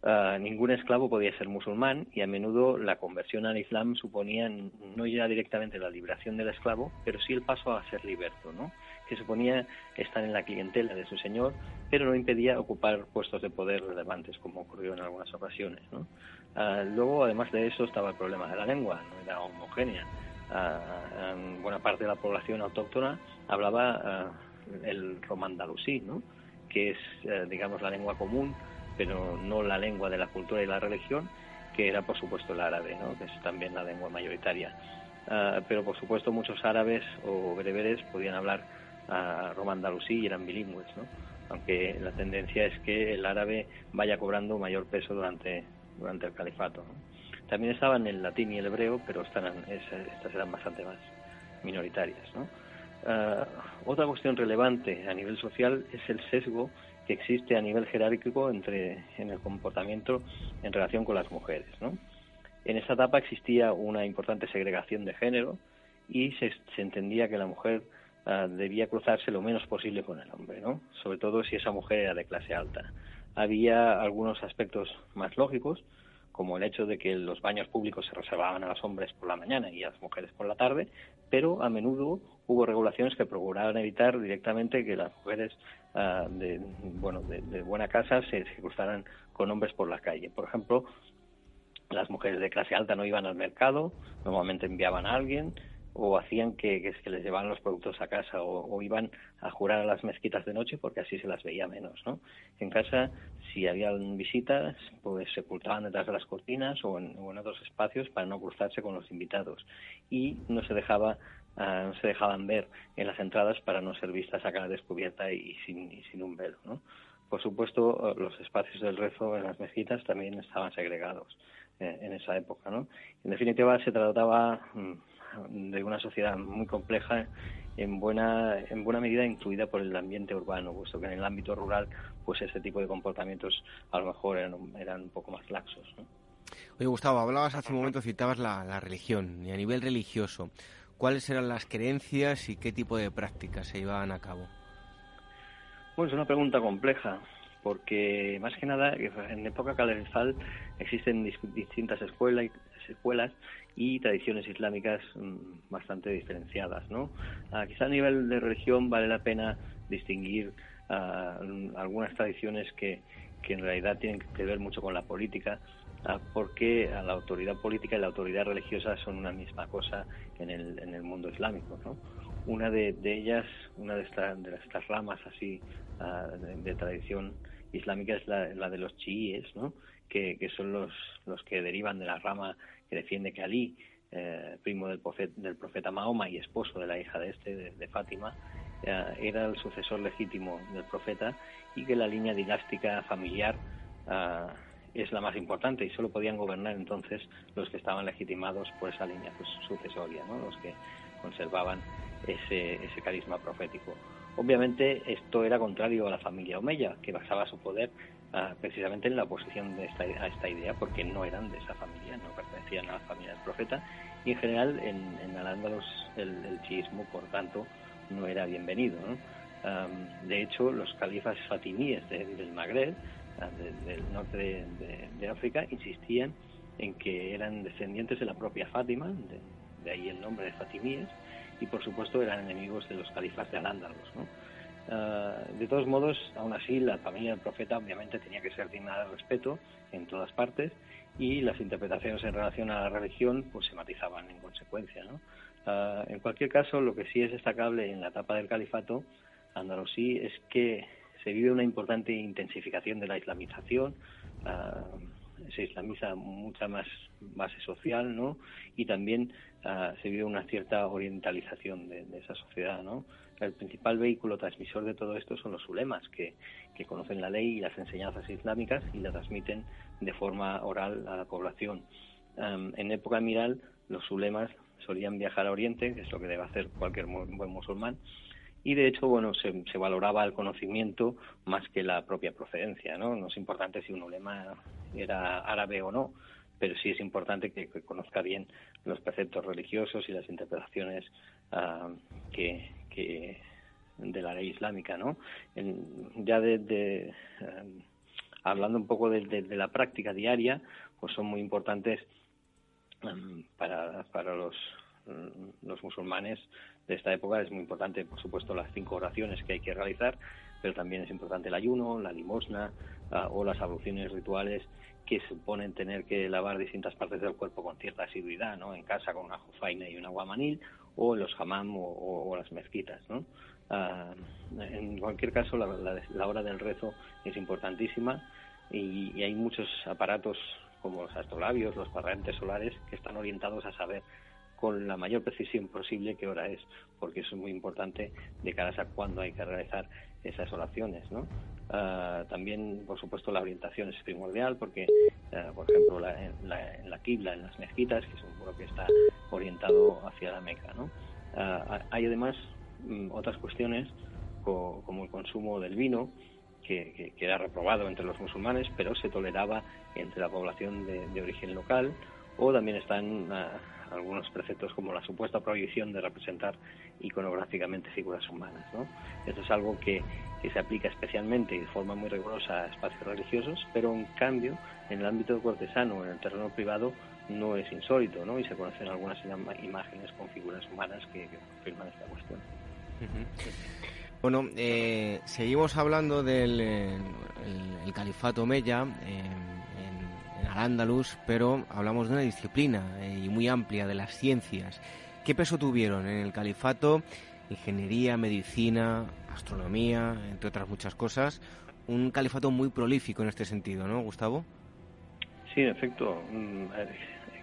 Ah, ningún esclavo podía ser musulmán y a menudo la conversión al Islam suponía no ya directamente la liberación del esclavo, pero sí el paso a ser liberto, ¿no? Que suponía estar en la clientela de su señor, pero no impedía ocupar puestos de poder relevantes, como ocurrió en algunas ocasiones. ¿no? Ah, luego, además de eso, estaba el problema de la lengua, no era homogénea. Ah, buena parte de la población autóctona hablaba ah, el romandalusí, ¿no? que es, eh, digamos, la lengua común, pero no la lengua de la cultura y la religión, que era, por supuesto, el árabe, ¿no? que es también la lengua mayoritaria. Ah, pero, por supuesto, muchos árabes o bereberes podían hablar ah, romandalusí y eran bilingües, ¿no? aunque la tendencia es que el árabe vaya cobrando mayor peso durante, durante el califato. ¿no? También estaban el latín y el hebreo, pero estas eran, bastante más minoritarias. ¿no? Ah, otra cuestión relevante a nivel social es el sesgo que existe a nivel jerárquico entre en el comportamiento en relación con las mujeres. ¿no? En esta etapa existía una importante segregación de género y se entendía que la mujer ah, debía cruzarse lo menos posible con el hombre, ¿no? sobre todo si esa mujer era de clase alta. Había algunos aspectos más lógicos, como el hecho de que los baños públicos se reservaban a los hombres por la mañana y a las mujeres por la tarde, pero a menudo hubo regulaciones que procuraban evitar directamente que las mujeres ah, de, bueno, de buena casa se, se cruzaran con hombres por la calle. Por ejemplo, las mujeres de clase alta no iban al mercado, normalmente enviaban a alguien o hacían que, que, que les llevaban los productos a casa o, o iban a jurar a las mezquitas de noche porque así se las veía menos. ¿no? En casa, si habían visitas, pues se ocultaban detrás de las cortinas o en, o en otros espacios para no cruzarse con los invitados y no se dejaba ah, no se dejaban ver en las entradas para no ser vistas a cara descubierta y sin, y sin un velo. ¿no? Por supuesto, los espacios del rezo en las mezquitas también estaban segregados eh, en esa época. ¿no? En definitiva, se trataba mm, de una sociedad muy compleja en buena en buena medida incluida por el ambiente urbano puesto que en el ámbito rural pues ese tipo de comportamientos a lo mejor eran, eran un poco más laxos ¿no? Oye, Gustavo, hablabas hace un momento, citabas la, la religión, y a nivel religioso, ¿cuáles eran las creencias y qué tipo de prácticas se llevaban a cabo? Bueno, es una pregunta compleja, porque más que nada en época califal existen dis- distintas escuelas, escuelas y tradiciones islámicas mm, bastante diferenciadas, ¿no? Ah, quizá a nivel de religión vale la pena distinguir ah, algunas tradiciones que, que en realidad tienen que ver mucho con la política, ah, porque la autoridad política y la autoridad religiosa son una misma cosa en el, en el mundo islámico, ¿no? Una de, de ellas, una de, esta- de estas ramas así de, de tradición islámica es la, la de los chiíes, ¿no? que, que son los, los que derivan de la rama que defiende que Ali, eh, primo del profeta, del profeta Mahoma y esposo de la hija de este, de, Fátima, eh, era el sucesor legítimo del profeta y que la línea dinástica familiar ah, es la más importante y solo podían gobernar entonces los que estaban legitimados por esa línea pues, sucesoria, ¿no? los que conservaban ese, ese carisma profético. Obviamente esto era contrario a la familia Omeya, que basaba su poder precisamente en la oposición a esta idea, porque no eran de esa familia, no pertenecían a la familia del profeta, y en general en, en el, chiismo, por tanto, no era bienvenido. ¿no? Am, de hecho, los califas fatimíes de- del Magreb, ah, de- del norte de, África, insistían en que eran descendientes de la propia Fátima, de, ahí el nombre de fatimíes, y por supuesto eran enemigos de los califas de Al-Ándalus. ¿no? Ah, de todos modos, aún así, la familia del profeta obviamente tenía que ser digna de respeto en todas partes y las interpretaciones en relación a la religión pues se matizaban en consecuencia. Ah, en cualquier caso, lo que sí es destacable en la etapa del califato andalusí es que se vive una importante intensificación de la islamización, ah, se islamiza mucha más base social, ¿no? Y también se vive una cierta orientalización de, de esa sociedad, ¿no? El principal vehículo transmisor de todo esto son los ulemas, que, conocen la ley y las enseñanzas islámicas y la transmiten de forma oral a la población. Am, en época emiral, los ulemas solían viajar a Oriente, que es lo que debe hacer cualquier buen musulmán, y de hecho, bueno, se, valoraba el conocimiento más que la propia procedencia, ¿no? No es importante si un ulema era árabe o no, pero sí es importante que, que conozca bien los preceptos religiosos y las interpretaciones ah, que, que de la ley islámica, ¿no? En- ya de, de, eh, hablando un poco de, de- de la práctica diaria, pues son muy importantes em, para, para los, los musulmanes de esta época es muy importante, por supuesto, las cinco oraciones que hay que realizar, pero también es importante el ayuno, la limosna ah, o las abluciones rituales que suponen tener que lavar distintas partes del cuerpo con cierta asiduidad, ¿no? En casa con una jofaina y un aguamanil o en los hammam o, o- las mezquitas, ¿no? Ah, en cualquier caso, la, hora del rezo es importantísima y, hay muchos aparatos como los astrolabios, los cuadrantes solares, que están orientados a saber con la mayor precisión posible qué hora es, porque eso es muy importante de cara a cuándo hay que realizar esas oraciones, ¿no? Ah, también, por supuesto, la orientación es primordial, porque, ah, por ejemplo, la, en, la, en las mezquitas, que es un muro que está orientado hacia la Meca, ¿no? Ah, hay además mm, otras cuestiones, co- como el consumo del vino, que, era reprobado entre los musulmanes, pero se toleraba entre la población de, de origen local, o también están ah, algunos preceptos como la supuesta prohibición de representar iconográficamente figuras humanas. ¿no? Esto es algo que, que se aplica especialmente y de forma muy rigurosa a espacios religiosos, pero en cambio, en el ámbito cortesano, en el terreno privado, no es insólito, ¿no? y se conocen algunas imágenes con figuras humanas que, que confirman esta cuestión. Bueno, eh, seguimos hablando del eh, el, el califato Omeya eh, Al-Ándalus, pero hablamos de una disciplina eh, y muy amplia de las ciencias. ¿Qué peso tuvieron en el califato? Ingeniería, medicina, astronomía, entre otras muchas cosas. Un califato muy prolífico en este sentido, ¿no, Gustavo? Sí, en efecto. mm,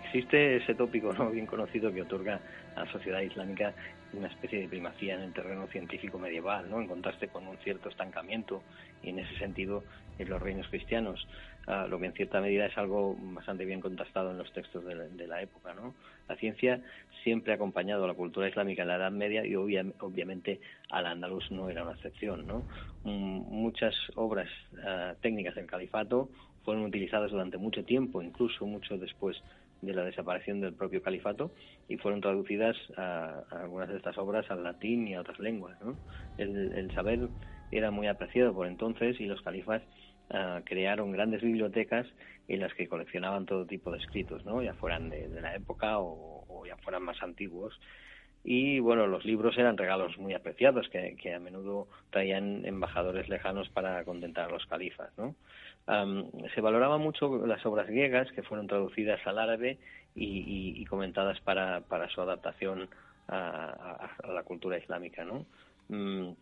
Existe ese tópico no bien conocido que otorga a la sociedad islámica una especie de primacía en el terreno científico medieval, ¿no? En contraste con un cierto estancamiento y en ese sentido en los reinos cristianos, ah, lo que en cierta medida es algo bastante bien contrastado en los textos de la, de la época, ¿no? La ciencia siempre ha acompañado a la cultura islámica en la Edad Media y obvia- obviamente al andaluz no era una excepción, ¿no? Mm, Muchas obras ah, técnicas del califato fueron utilizadas durante mucho tiempo, incluso mucho después de la desaparición del propio califato y fueron traducidas a, a algunas de estas obras al latín y a otras lenguas. ¿no? El, el saber era muy apreciado por entonces y los califas ah, crearon grandes bibliotecas en las que coleccionaban todo tipo de escritos, ¿no? ya fueran de, de la época o, ya fueran más antiguos. Y bueno, los libros eran regalos muy apreciados que, a menudo traían embajadores lejanos para contentar a los califas. ¿no? Se valoraba mucho las obras griegas que fueron traducidas al árabe y, comentadas para, su adaptación a la cultura islámica. ¿no? Mm,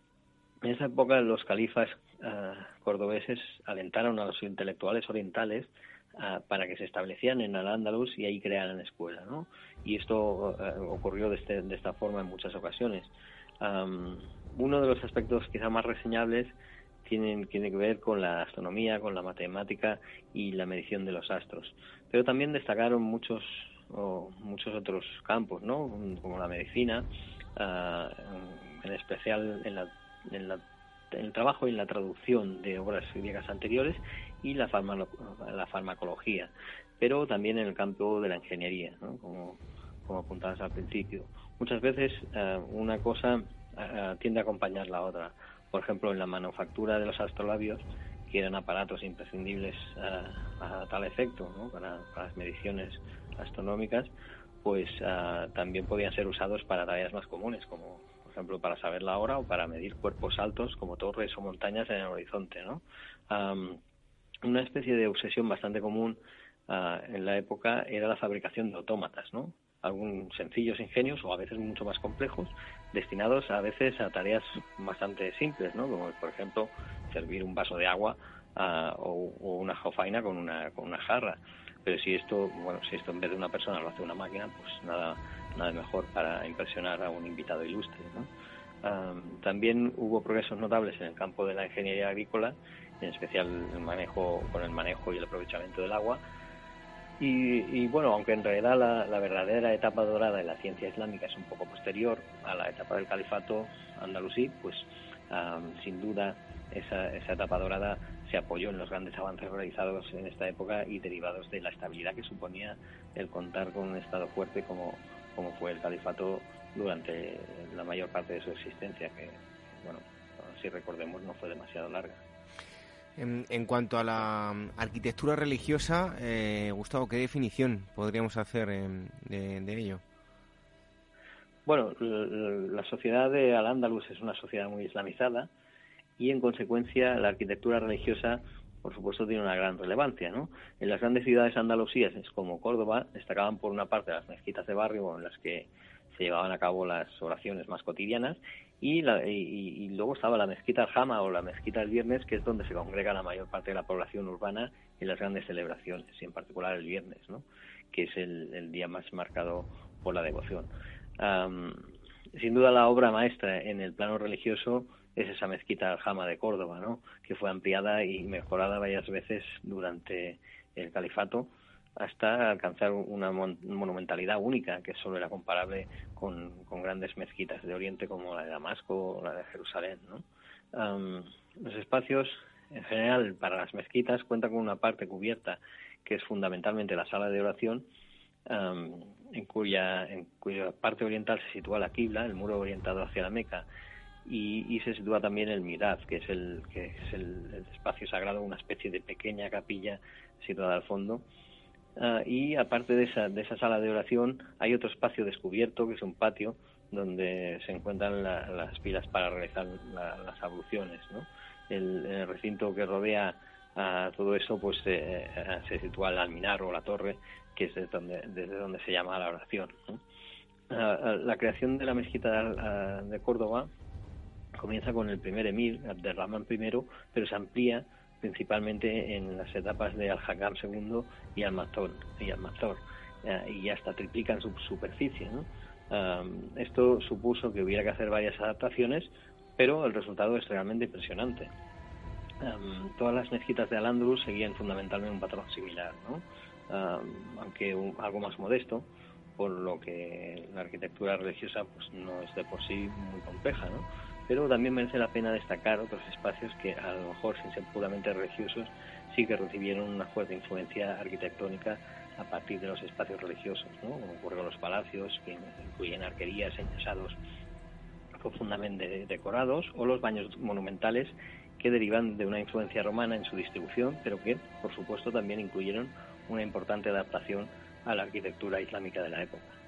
en esa época los califas ah, cordobeses alentaron a los intelectuales orientales ah, para que se establecieran en Al-Ándalus y ahí crearan escuela, ¿no? Y esto ah, ocurrió de, este- de esta forma en muchas ocasiones. Am, uno de los aspectos quizá más reseñables tienen, tiene que ver con la astronomía, con la matemática y la medición de los astros. Pero también destacaron muchos, o muchos otros campos, ¿no? Como la medicina, ah, en especial en, la, en, la- el trabajo y en la traducción de obras griegas anteriores y la, farma- la farmacología, pero también en el campo de la ingeniería, ¿no? como, como apuntabas al principio. Muchas veces ah, una cosa ah, tiende a acompañar la otra. Por ejemplo, en la manufactura de los astrolabios, que eran aparatos imprescindibles ah, a tal efecto, para, para las mediciones astronómicas, pues ah, también podían ser usados para tareas más comunes, como ejemplo, para saber la hora o para medir cuerpos altos como torres o montañas en el horizonte, ¿no? Am, una especie de obsesión bastante común ah, en la época era la fabricación de autómatas, ¿no? Algunos sencillos ingenios o a veces mucho más complejos, destinados a veces a tareas bastante simples, ¿no? Como por ejemplo servir un vaso de agua ah, o, o una jofaina con una, con una jarra. Pero si esto, bueno, si esto en vez de una persona lo hace una máquina, pues nada, nada mejor para impresionar a un invitado ilustre, ¿no? Am, también hubo progresos notables en el campo de la ingeniería agrícola, en especial el manejo, con el manejo y el aprovechamiento del agua. Y, bueno, aunque en realidad la, verdadera etapa dorada de la ciencia islámica es un poco posterior a la etapa del califato andalusí, pues am, sin duda esa, esa etapa dorada se apoyó en los grandes avances realizados en esta época y derivados de la estabilidad que suponía el contar con un Estado fuerte como, como fue el califato durante la mayor parte de su existencia, que, bueno, si recordemos, no fue demasiado larga. En, en cuanto a la mm, arquitectura religiosa, eh, Gustavo, ¿qué definición podríamos hacer em, de, de ello? Bueno, la sociedad de Al-Ándalus es una sociedad muy islamizada y, en consecuencia, la arquitectura religiosa, por supuesto, tiene una gran relevancia. ¿no? En las grandes ciudades andalusíes, como Córdoba, destacaban por una parte las mezquitas de barrio en las que se llevaban a cabo las oraciones más cotidianas y, luego estaba la mezquita Al-Jama o la mezquita del viernes, que es donde se congrega la mayor parte de la población urbana en las grandes celebraciones, y en particular el viernes, ¿no? que es el, el día más marcado por la devoción. Am, sin duda la obra maestra en el plano religioso es esa mezquita Al-Jama de Córdoba, ¿no? que fue ampliada y mejorada varias veces durante el califato hasta alcanzar una mon- monumentalidad única que solo era comparable con, con grandes mezquitas de Oriente como la de Damasco o la de Jerusalén. Am, los espacios en general para las mezquitas cuentan con una parte cubierta que es fundamentalmente la sala de oración am, en, cuya, en cuya parte oriental se sitúa la Qibla, el muro orientado hacia la Meca, y, y se sitúa también el Mirad, que es el, que es el, el espacio sagrado, una especie de pequeña capilla situada al fondo. Ah, y aparte de esa, de esa sala de oración, hay otro espacio descubierto, que es un patio, donde se encuentran la- las pilas para realizar la- las abluciones. ¿no? El, el recinto que rodea a todo eso pues eh, eh, se sitúa el alminar o la torre, que es desde donde, desde donde se llama la oración. ¿no? Ah, la creación de la mezquita de, ah, de Córdoba comienza con el primer emir, Abderrahman I, pero se amplía principalmente en las etapas de Al-Hakam II y Al-Mazor, y, Al-Mazor, eh, y hasta triplican su superficie. ¿no? Am, esto supuso que hubiera que hacer varias adaptaciones, pero el resultado es realmente impresionante. Am, todas las mezquitas de Al-Ándalus seguían fundamentalmente un patrón similar, ¿no? Am, aunque un- algo más modesto, por lo que la arquitectura religiosa pues no es de por sí muy compleja, ¿no? Pero también merece la pena destacar otros espacios que a lo mejor sin ser puramente religiosos sí que recibieron una fuerte influencia arquitectónica a partir de los espacios religiosos, ¿no? Como ocurre con los palacios, que incluyen arquerías, enyesados profundamente decorados, o los baños monumentales que derivan de una influencia romana en su distribución, pero que, por supuesto, también incluyeron una importante adaptación a la arquitectura islámica de la época.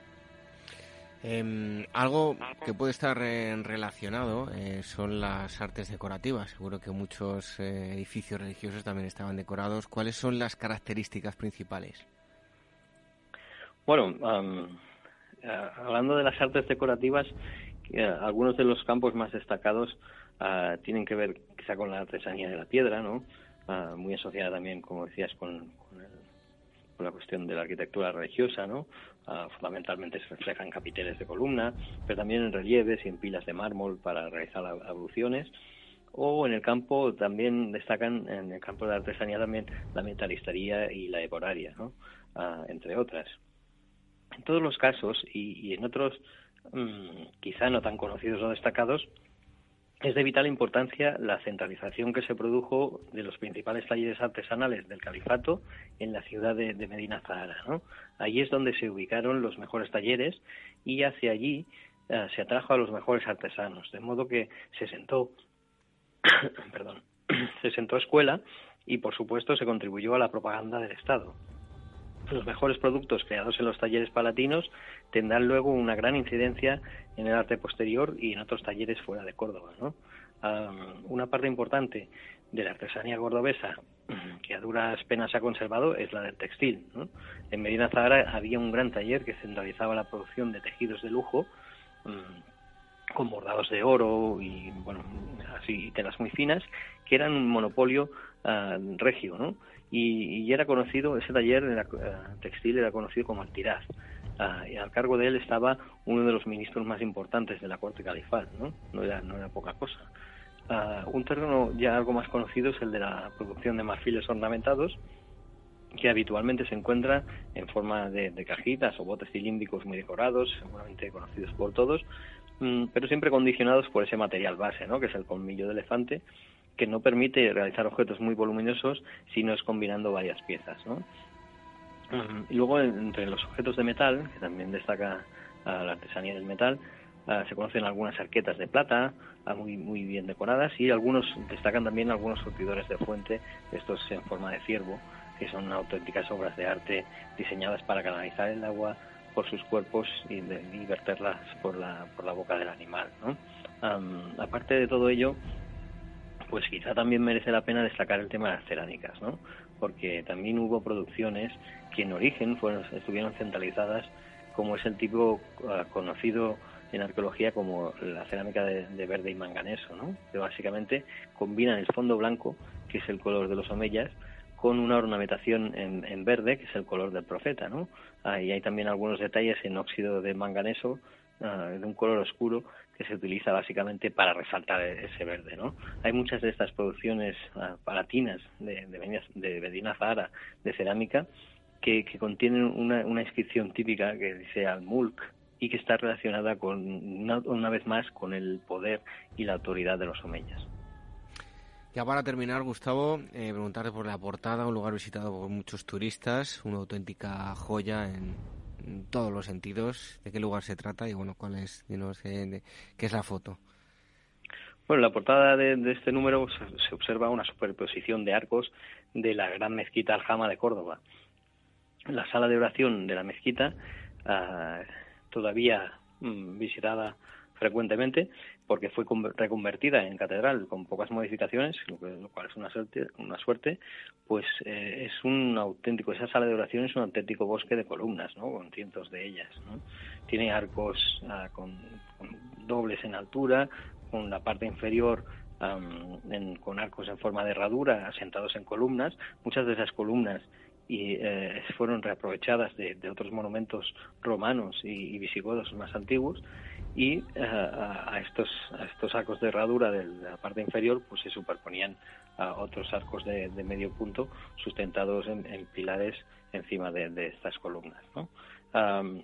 Em, algo que puede estar eh, relacionado eh, son las artes decorativas. Seguro que muchos eh, edificios religiosos también estaban decorados. ¿Cuáles son las características principales? Bueno, eh, hablando de las artes decorativas, eh, algunos de los campos más destacados ah, tienen que ver quizá con la artesanía de la piedra, ¿no? Ah, muy asociada también, como decías, con, con el- con la cuestión de la arquitectura religiosa, ¿no? Ah, fundamentalmente se reflejan capiteles de columna, pero también en relieves y en pilas de mármol para realizar ab- abluciones. O en el campo también destacan, en el campo de la artesanía también, la metalistería y la eboraria, ¿no? Ah, entre otras. En todos los casos, y, y en otros mm, quizá no tan conocidos o destacados, es de vital importancia la centralización que se produjo de los principales talleres artesanales del califato en la ciudad de, Medina Zahara. ¿no? Allí es donde se ubicaron los mejores talleres y hacia allí eh, se atrajo a los mejores artesanos, de modo que se sentó, perdón, se sentó escuela y por supuesto se contribuyó a la propaganda del Estado. Los mejores productos creados en los talleres palatinos tendrán luego una gran incidencia en el arte posterior y en otros talleres fuera de Córdoba. ¿no? Am, una parte importante de la artesanía cordobesa que a duras penas se ha conservado es la del textil. ¿no? En Medina Zahara había un gran taller que centralizaba la producción de tejidos de lujo mm, con bordados de oro y bueno así telas muy finas que eran un monopolio ah, regio ¿no? Y, y era conocido ese taller era, ah, textil era conocido como Altiraz Ah, y al cargo de él estaba uno de los ministros más importantes de la corte califal no no era no era poca cosa. Ah, un terreno ya algo más conocido es el de la producción de marfiles ornamentados que habitualmente se encuentra en forma de, cajitas o botes cilíndricos muy decorados, seguramente conocidos por todos, mm, pero siempre condicionados por ese material base, ¿no? que es el colmillo de elefante, que no permite realizar objetos muy voluminosos si no es combinando varias piezas. ¿no? Y luego, en- entre los objetos de metal, que también destaca la artesanía del metal, ah, se conocen algunas arquetas de plata, ah, muy, muy bien decoradas, y algunos destacan también algunos surtidores de fuente, estos en forma de ciervo, que son auténticas obras de arte diseñadas para canalizar el agua por sus cuerpos y, de- y verterlas por la, por la boca del animal. ¿no? Am, aparte de todo ello, pues quizá también merece la pena destacar el tema de las cerámicas, ¿no? Porque también hubo producciones que en origen fueron, estuvieron centralizadas, como es el tipo ah, conocido en arqueología como la cerámica de, de verde y manganeso, ¿no? Que básicamente combinan el fondo blanco, que es el color de los omeyas, con una ornamentación en, en verde, que es el color del profeta, ¿no? Ah, y hay también algunos detalles en óxido de manganeso, ah, de un color oscuro, que se utiliza básicamente para resaltar ese verde, ¿no? Hay muchas de estas producciones ah, palatinas de, de, Medina- Zahara, de cerámica, que, que contienen una, una inscripción típica que dice al-mulk y que está relacionada con, una, una vez más, con el poder y la autoridad de los omeyas. Ya para terminar, Gustavo, eh, preguntarte por la portada, un lugar visitado por muchos turistas, una auténtica joya en, en todos los sentidos. ¿De qué lugar se trata y bueno, cuál es, dinos, eh, de- qué es la foto? Bueno, en la portada de, de este número se, se observa una superposición de arcos de la gran mezquita Aljama de Córdoba. La sala de oración de la mezquita, ah, todavía mm, visitada frecuentemente, porque fue conver- reconvertida en catedral con pocas modificaciones, lo, cual es una suerte, una suerte pues eh, es un auténtico, esa sala de oración es un auténtico bosque de columnas, ¿no? con cientos de ellas. ¿no? Tiene arcos ah, con, con dobles en altura, con la parte inferior am, en- con arcos en forma de herradura asentados en columnas. Muchas de esas columnas y, eh, fueron reaprovechadas de, de otros monumentos romanos y, y visigodos más antiguos y eh, a, estos a estos arcos de herradura de la parte inferior pues se superponían a otros arcos de, de medio punto sustentados en, en pilares encima de, de estas columnas ¿no? Am,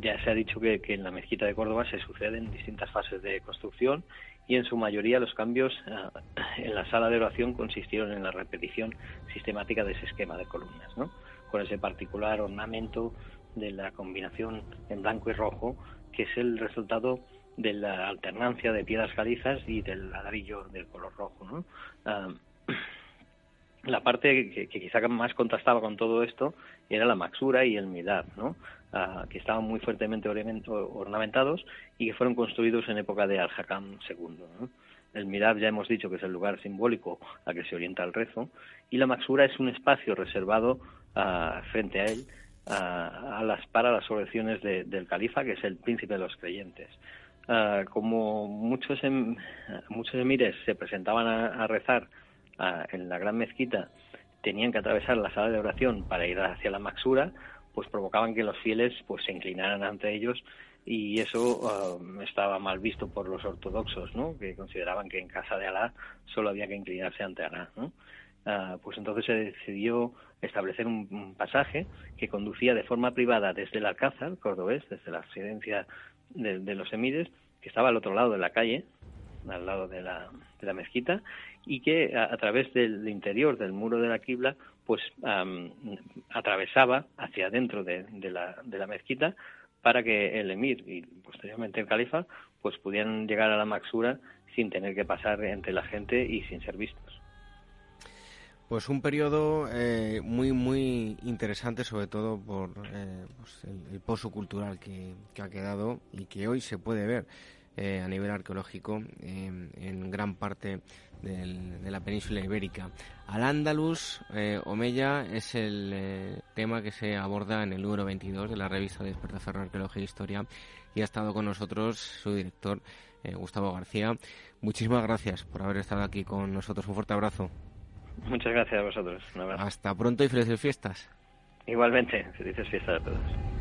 ya se ha dicho que, que en la mezquita de Córdoba se suceden distintas fases de construcción y en su mayoría los cambios ah, en la sala de oración consistieron en la repetición sistemática de ese esquema de columnas, ¿no? con ese particular ornamento de la combinación en blanco y rojo, que es el resultado de la alternancia de piedras calizas y del ladrillo del color rojo. ¿no? Ah, la parte que, que quizá más contrastaba con todo esto era la maxura y el midab, ¿no? Ah, que estaban muy fuertemente ornament- ornamentados y que fueron construidos en época de Al-Hakam II. El midab ya hemos dicho que es el lugar simbólico a que se orienta el rezo y la maxura es un espacio reservado ah, frente a él a las, para las oraciones de- del califa, que es el príncipe de los creyentes. Ah, como muchos, em- muchos emires se presentaban a, rezar ah, en la gran mezquita, tenían que atravesar la sala de oración para ir hacia la maxura, pues provocaban que los fieles pues se inclinaran ante ellos y eso ah, estaba mal visto por los ortodoxos, ¿no? que consideraban que en casa de Alá solo había que inclinarse ante Alá. ¿no? Pues entonces se decidió establecer un, pasaje que conducía de forma privada desde el Alcázar cordobés, desde la residencia de, los emires, que estaba al otro lado de la calle, al lado de la, de la mezquita, y que a, través del interior del muro de la quibla, pues am, atravesaba hacia adentro de, la, de la mezquita para que el emir y posteriormente el califa pues pudieran llegar a la maxura sin tener que pasar entre la gente y sin ser vistos. Pues un periodo eh, muy, muy interesante, sobre todo por eh, pues el, el pozo cultural que, ha quedado y que hoy se puede ver eh, a nivel arqueológico en- gran parte de la península ibérica. Al Andalus, Omeya es el tema que se aborda en el número 22 de la revista Despertaferro Arqueología e Historia y ha estado con nosotros su director, Gustavo García. Muchísimas gracias por haber estado aquí con nosotros. Un fuerte abrazo. Muchas gracias a vosotros. Hasta pronto y felices fiestas. Igualmente, felices fiestas a todos.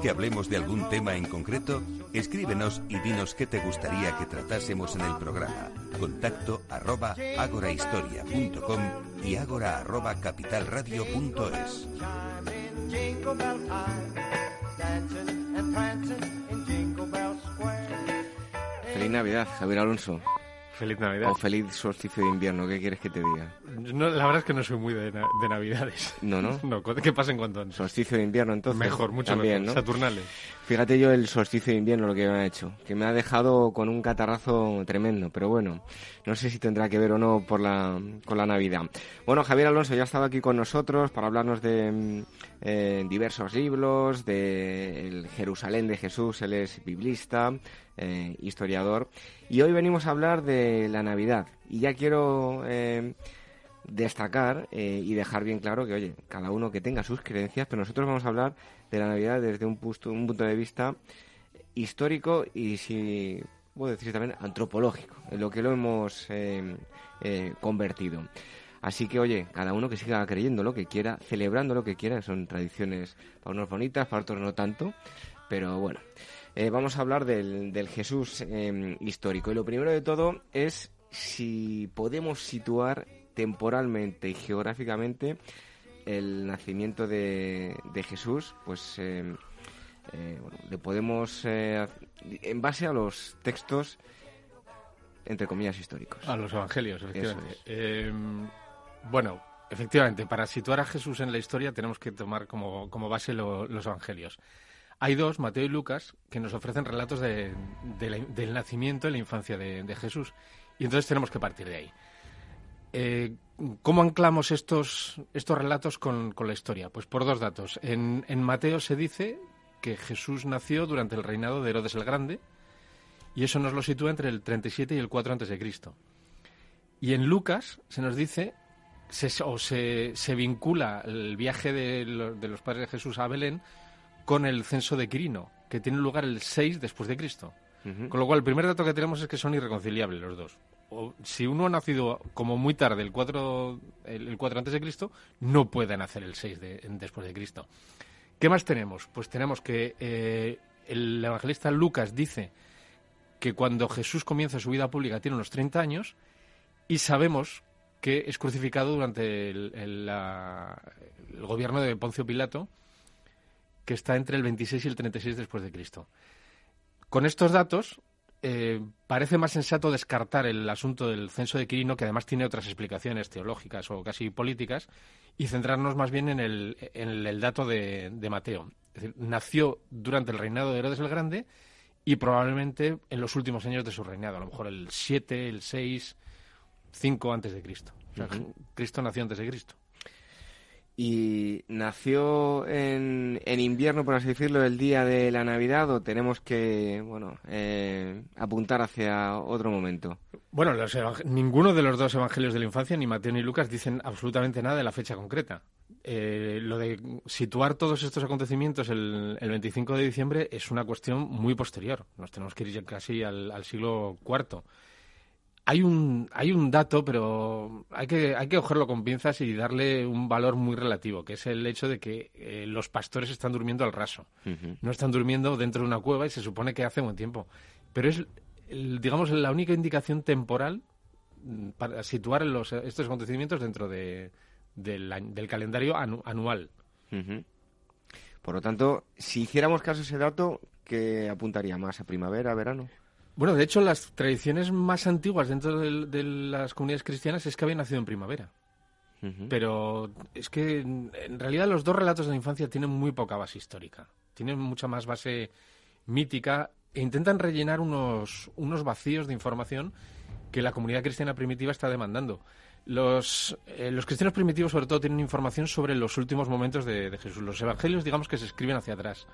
¿Quieres que hablemos de algún tema en concreto? Escríbenos y dinos qué te gustaría que tratásemos en el programa. Contacto arroba agorahistoria.com y agora arroba capitalradio.es. Feliz Navidad, Javier Alonso. Feliz Navidad. O feliz solsticio de invierno, ¿qué quieres que te diga? No, la verdad es que no soy muy de, na- de Navidades. No, no. No, ¿qué pasa en cuanto a Solsticio de invierno, entonces. Mejor, mucho También, mejor. ¿no? Saturnales. Fíjate yo el solsticio de invierno lo que me ha hecho, que me ha dejado con un catarrazo tremendo, pero bueno, no sé si tendrá que ver o no por la, con la Navidad. Bueno, Javier Alonso ya ha estado aquí con nosotros para hablarnos de mm, eh, diversos libros, de el Jerusalén de Jesús, él es biblista, eh, historiador, y hoy venimos a hablar de la Navidad. Y ya quiero eh, destacar eh, y dejar bien claro que, oye, cada uno que tenga sus creencias, pero nosotros vamos a hablar de la Navidad desde un, pusto- un punto de vista histórico y, si puedo decir también, antropológico, en lo que lo hemos eh, eh, convertido. Así que, oye, cada uno que siga creyendo lo que quiera, celebrando lo que quiera, son tradiciones para unos bonitas, para otros no tanto, pero bueno. Eh, vamos a hablar del, del Jesús eh, histórico. Y lo primero de todo es si podemos situar temporalmente y geográficamente el nacimiento de, de Jesús, pues eh, eh, bueno, le podemos, eh, en base a los textos, entre comillas, históricos. A los evangelios, efectivamente. Eh, bueno, efectivamente, para situar a Jesús en la historia tenemos que tomar como, como base lo- los evangelios. Hay dos, Mateo y Lucas, que nos ofrecen relatos de- de la- del nacimiento y la infancia de, de Jesús. Y entonces tenemos que partir de ahí. Eh, ¿Cómo anclamos estos, estos relatos con, con la historia? Pues por dos datos. En, en Mateo se dice que Jesús nació durante el reinado de Herodes el Grande, y eso nos lo sitúa entre el 37 y el 4 antes de Cristo. Y en Lucas se nos dice, se, o se, se vincula el viaje de, lo- de los padres de Jesús a Belén con el censo de Quirino, que tiene lugar el 6 después de Cristo. Con lo cual, el primer dato que tenemos es que son irreconciliables los dos. Si uno ha nacido como muy tarde, el 4, el, el 4 antes de Cristo, no puede nacer el 6 de- después de Cristo. ¿Qué más tenemos? Pues tenemos que eh, el evangelista Lucas dice que cuando Jesús comienza su vida pública tiene unos 30 años y sabemos que es crucificado durante el, el gobierno de Poncio Pilato, que está entre el 26 y el 36 después de Cristo. Con estos datos, eh, parece más sensato descartar el asunto del censo de Quirino, que además tiene otras explicaciones teológicas o casi políticas, y centrarnos más bien en el, en el, dato de, de Mateo. Es decir, nació durante el reinado de Herodes el Grande y probablemente en los últimos años de su reinado, a lo mejor el 7, el 6, 5 antes de Cristo. O sea, Ujú. Cristo nació antes de Cristo. ¿Y nació en, en invierno, por así decirlo, el día de la Navidad o tenemos que, bueno, eh, apuntar hacia otro momento? Bueno, los ninguno de los dos evangelios de la infancia, ni Mateo ni Lucas, dicen absolutamente nada de la fecha concreta. Eh, lo de situar todos estos acontecimientos el, el 25 de diciembre es una cuestión muy posterior. Nos tenemos que ir casi al, al siglo IV. Hay un, hay un dato, pero hay que, hay que cogerlo con pinzas y darle un valor muy relativo, que es el hecho de que eh, los pastores están durmiendo al raso no están durmiendo dentro de una cueva y se supone que hace buen tiempo. Pero es el- digamos, la única indicación temporal mm, para situar los, estos acontecimientos dentro de, del, del calendario anu- anual. Por lo tanto, si hiciéramos caso a ese dato, ¿qué apuntaría más a primavera, verano? Bueno, de hecho, las tradiciones más antiguas dentro de, las comunidades cristianas es que había nacido en primavera. Pero es que en en realidad los dos relatos de la infancia tienen muy poca base histórica. Tienen mucha más base mítica e intentan rellenar unos, unos vacíos de información que la comunidad cristiana primitiva está demandando. Los, eh, los cristianos primitivos sobre todo tienen información sobre los últimos momentos de, de Jesús. Los evangelios digamos que se escriben hacia atrás.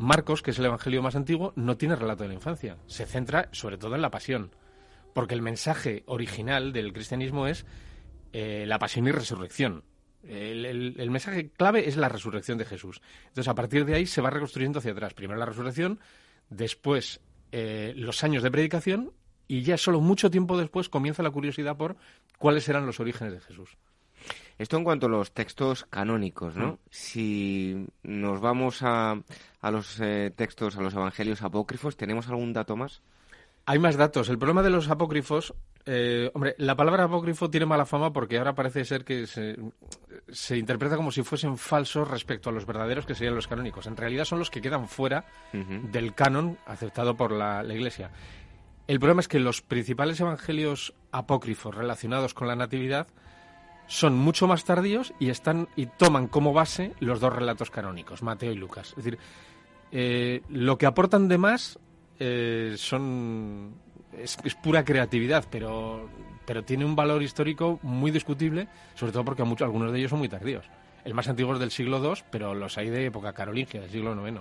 Marcos, que es el evangelio más antiguo, no tiene relato de la infancia. Se centra sobre todo en la pasión. Porque el mensaje original del cristianismo es eh, la pasión y resurrección. El, mensaje clave es la resurrección de Jesús. Entonces, a partir de ahí se va reconstruyendo hacia atrás. Primero la resurrección, después eh, los años de predicación y ya solo mucho tiempo después comienza la curiosidad por cuáles eran los orígenes de Jesús. Esto en cuanto a los textos canónicos, ¿no? Mm. Si nos vamos a, a los eh, textos, a los evangelios apócrifos, ¿tenemos algún dato más? Hay más datos. El problema de los apócrifos, eh, hombre, la palabra apócrifo tiene mala fama porque ahora parece ser que se, se interpreta como si fuesen falsos respecto a los verdaderos que serían los canónicos. En realidad son los que quedan fuera del canon aceptado por la, la Iglesia. El problema es que los principales evangelios apócrifos relacionados con la Natividad son mucho más tardíos y están y toman como base los dos relatos canónicos, Mateo y Lucas. Es decir, eh, lo que aportan de más eh, son es, es pura creatividad, pero pero tiene un valor histórico muy discutible, sobre todo porque muchos, algunos de ellos son muy tardíos. El más antiguo es del siglo II, pero los hay de época carolingia, del siglo IX.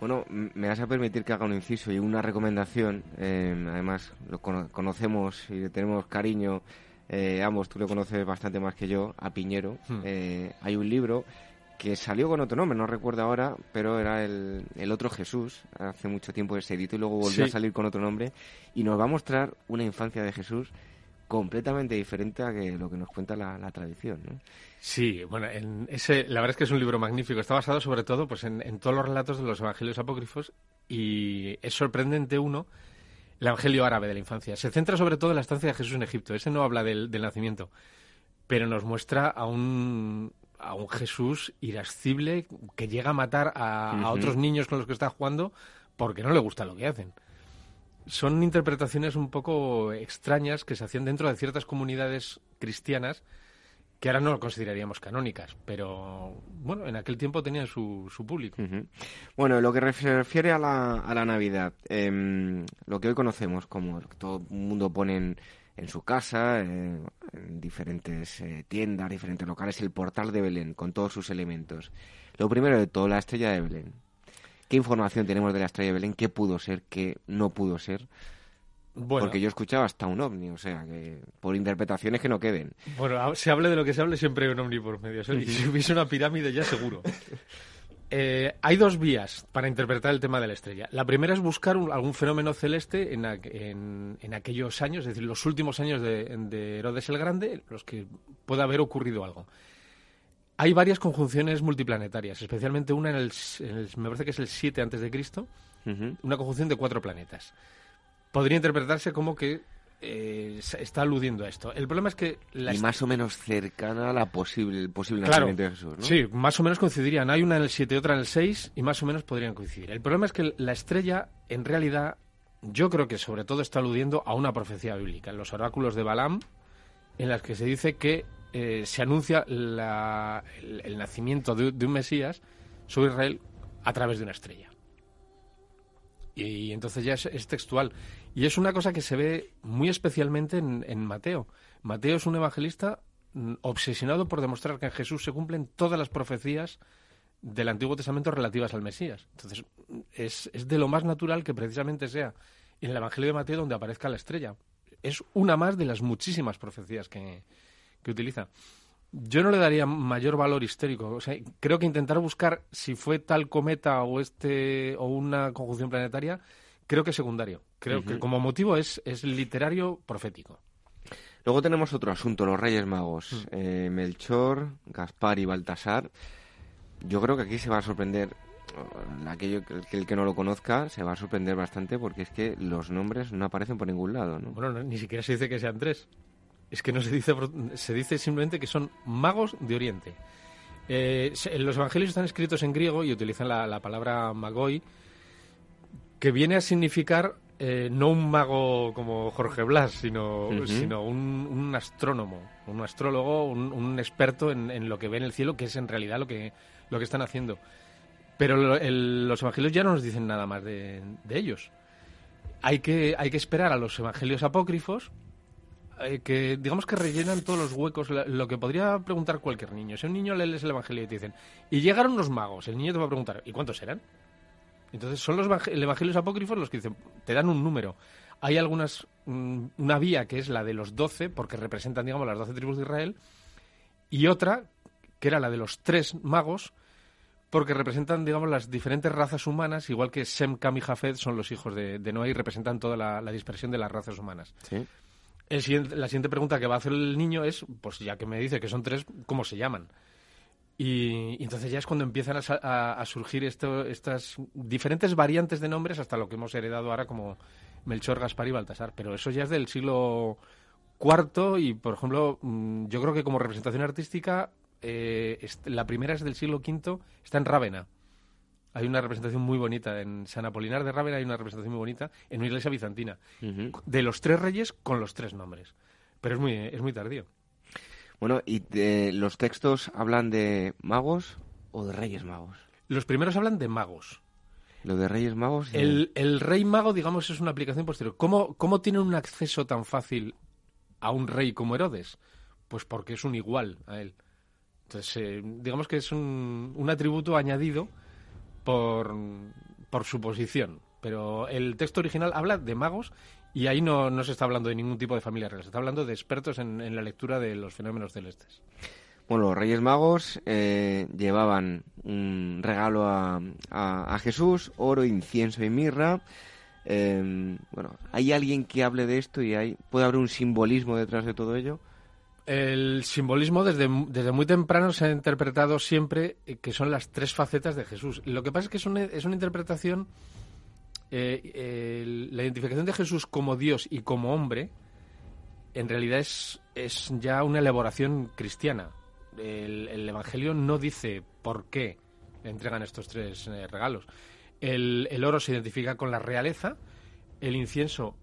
Bueno, me vas a permitir que haga un inciso y una recomendación. eh, además, lo cono- conocemos y le tenemos cariño. Eh, ambos, tú lo conoces bastante más que yo, a Piñero. Hmm. Eh, hay un libro que salió con otro nombre, no recuerdo ahora, pero era el, el otro Jesús. Hace mucho tiempo que se editó y luego volvió Sí. a salir con otro nombre. Y nos va a mostrar una infancia de Jesús completamente diferente a que lo que nos cuenta la, la tradición. ¿no? Sí, bueno, en ese, la verdad es que es un libro magnífico. Está basado sobre todo pues, en, en todos los relatos de los evangelios apócrifos y es sorprendente uno, el evangelio árabe de la infancia. Se centra sobre todo en la estancia de Jesús en Egipto. Ese no habla del, del nacimiento, pero nos muestra a un, a un Jesús irascible que llega a matar a, a otros niños con los que está jugando porque no le gusta lo que hacen. Son interpretaciones un poco extrañas que se hacían dentro de ciertas comunidades cristianas que ahora no lo consideraríamos canónicas, pero bueno, en aquel tiempo tenían su, su público. Bueno, lo que se refiere a la, a la Navidad, em, lo que hoy conocemos como todo el mundo pone en, en su casa, eh, en diferentes eh, tiendas, diferentes locales, el portal de Belén, con todos sus elementos. Lo primero de todo, la estrella de Belén. ¿Qué información tenemos de la estrella de Belén? ¿Qué pudo ser? ¿Qué no pudo ser? Bueno, Porque yo escuchaba hasta un ovni, o sea, que por interpretaciones que no queden. bueno, se hable de lo que se hable, siempre hay un omni por medio. Y si hubiese una pirámide, ya seguro. Eh, hay dos vías para interpretar el tema de la estrella. La primera es buscar un- algún fenómeno celeste en, en- en aquellos años, es decir, los últimos años de, de Herodes el Grande, los que pueda haber ocurrido algo. Hay varias conjunciones multiplanetarias, especialmente una en el, en el- me parece que es el 7 antes de Cristo, una conjunción de cuatro planetas. Podría interpretarse como que eh, está aludiendo a esto. El problema es que la Y más o menos cercana a la posible, el posible Claro, nacimiento de Jesús, ¿no? Sí, más o menos coincidirían. Hay una en el 7 y otra en el 6 y más o menos podrían coincidir. El problema es que la estrella, en realidad, yo creo que sobre todo está aludiendo a una profecía bíblica, en los oráculos de Balaam, en las que se dice que eh, se anuncia la- el, el nacimiento de, de un Mesías sobre Israel a través de una estrella. Y, entonces ya es, es textual. Y es una cosa que se ve muy especialmente en, Mateo. Mateo es un evangelista mm, obsesionado por demostrar que en Jesús se cumplen todas las profecías del Antiguo Testamento relativas al Mesías. Entonces, es, es de lo más natural que precisamente sea en el Evangelio de Mateo donde aparezca la estrella. Es una más de las muchísimas profecías que, que utiliza. Yo no le daría mayor valor histórico. O sea, creo que intentar buscar si fue tal cometa o este o una conjunción planetaria, creo que es secundario. Creo que como motivo es, es literario profético. Luego tenemos otro asunto, los Reyes. Magos. Eh, Melchor, Gaspar y Baltasar. Yo creo que aquí se va a sorprender aquello que el que no lo conozca se va a sorprender bastante porque es que los nombres no aparecen por ningún lado, ¿no? Bueno, no- ni siquiera se dice que sean tres. Es que no se dice, se dice simplemente que son magos de Oriente. Eh, los evangelios están escritos en griego y utilizan la, la palabra magoi, que viene a significar eh, no un mago como Jorge Blas, sino, sino un, un astrónomo, un astrólogo, un, un experto en, en lo que ve en el cielo, que es en realidad lo que, lo que están haciendo. Pero lo- el- los evangelios ya no nos dicen nada más de, de ellos. Hay que, hay que esperar a los evangelios apócrifos, eh, que digamos que rellenan todos los huecos, lo que podría preguntar cualquier niño. Si a un niño le lees el evangelio y te dicen, y llegaron los magos, el niño te va a preguntar, ¿y cuántos eran? Entonces son los evang- el evangelios apócrifos los que dicen, te dan un número. Hay algunas, mm, una vía que es la de los doce, porque representan, digamos, las doce tribus de Israel, y otra, que era la de los tres magos, porque representan, digamos, las diferentes razas humanas, igual que Sem, Cam y Jafet son los hijos de, de Noé y representan toda la, la dispersión de las razas humanas. Sí. El siguiente- la siguiente pregunta que va a hacer el niño es, pues ya que me dice que son tres, ¿cómo se llaman? Y, y entonces ya es cuando empiezan a, a- a surgir esto- estas diferentes variantes de nombres hasta lo que hemos heredado ahora como Melchor, Gaspar y Baltasar. Pero eso ya es del siglo IV y, por ejemplo, mm, yo creo que como representación artística, eh, la primera es del siglo V, está en Rávena. Hay una representación muy bonita en San Apolinar de Rávena, hay una representación muy bonita en una iglesia bizantina de los tres reyes con los tres nombres. Pero es muy, es muy tardío. Bueno, ¿y de- los textos hablan de magos o de reyes magos? Los primeros hablan de magos. Lo de reyes magos... El, el rey mago, digamos, es una aplicación posterior. ¿Cómo, ¿Cómo tienen un acceso tan fácil a un rey como Herodes? Pues porque es un igual a él. Entonces, eh, digamos que es un, un atributo añadido por, por su posición. Pero el texto original habla de magos y ahí no, no se está hablando de ningún tipo de familia real. Se está hablando de expertos en, en la lectura de los fenómenos celestes. Bueno, los Reyes Magos eh, llevaban un regalo a, a- a Jesús, oro, incienso y mirra. Eh, bueno, ¿hay alguien que hable de esto y hay, puede haber un simbolismo detrás de todo ello? El simbolismo desde, desde muy temprano se ha interpretado siempre eh, que son las tres facetas de Jesús. Lo que pasa es que es una, es una interpretación, eh, la identificación de Jesús como Dios y como hombre, en realidad es, es ya una elaboración cristiana. El, el Evangelio no dice por qué entregan estos tres eh, regalos. El, el oro se identifica con la realeza, el incienso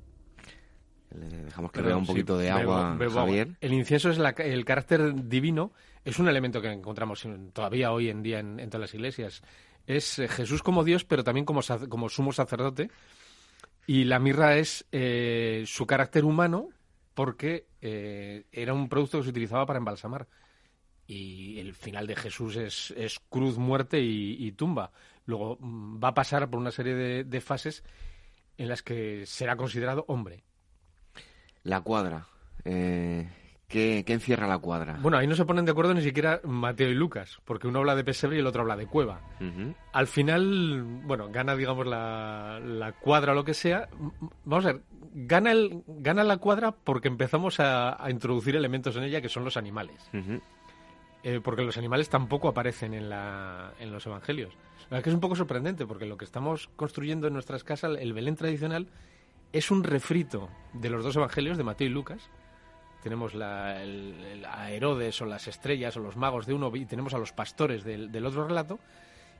Le dejamos que vea un sí, poquito de bebo- agua, bebo agua. Javier. El incienso es la- el carácter divino, es un elemento que encontramos en- todavía hoy en día en, en todas las iglesias. Es eh, Jesús como Dios, pero también como, como sumo sacerdote. Y la mirra es eh, su carácter humano, porque eh, era un producto que se utilizaba para embalsamar. Y el final de Jesús es, es cruz, muerte y, tumba. Luego mm, va a pasar por una serie de, de fases en las que será considerado hombre. La cuadra. Eh, ¿qué, qué encierra la cuadra? Bueno, ahí no se ponen de acuerdo ni siquiera Mateo y Lucas, porque uno habla de pesebre y el otro habla de cueva. Al final, bueno, gana, digamos, la, la cuadra o lo que sea. Vamos a ver, gana, el, gana la cuadra porque empezamos a, a introducir elementos en ella que son los animales. Eh, porque los animales tampoco aparecen en, la, en los evangelios. La verdad es que es un poco sorprendente, porque lo que estamos construyendo en nuestras casas, el Belén tradicional, es un refrito de los dos evangelios, de Mateo y Lucas. Tenemos la, el, a Herodes o las estrellas o los magos de uno y tenemos a los pastores del, otro relato.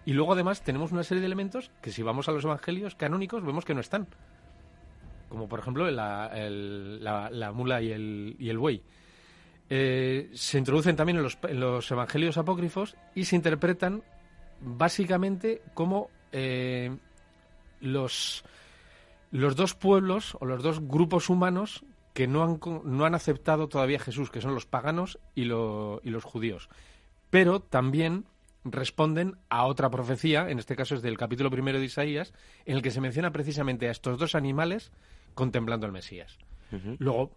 Y luego además tenemos una serie de elementos que si vamos a los evangelios canónicos vemos que no están. Como por ejemplo la- la mula y el, y el buey. Eh, se introducen también en los, en los evangelios apócrifos y se interpretan básicamente como eh, los, los dos pueblos o los dos grupos humanos que no han, no han aceptado todavía a Jesús, que son los paganos y, lo- y los judíos. Pero también responden a otra profecía, en este caso es del capítulo primero de Isaías, en el que se menciona precisamente a estos dos animales contemplando al Mesías. Luego,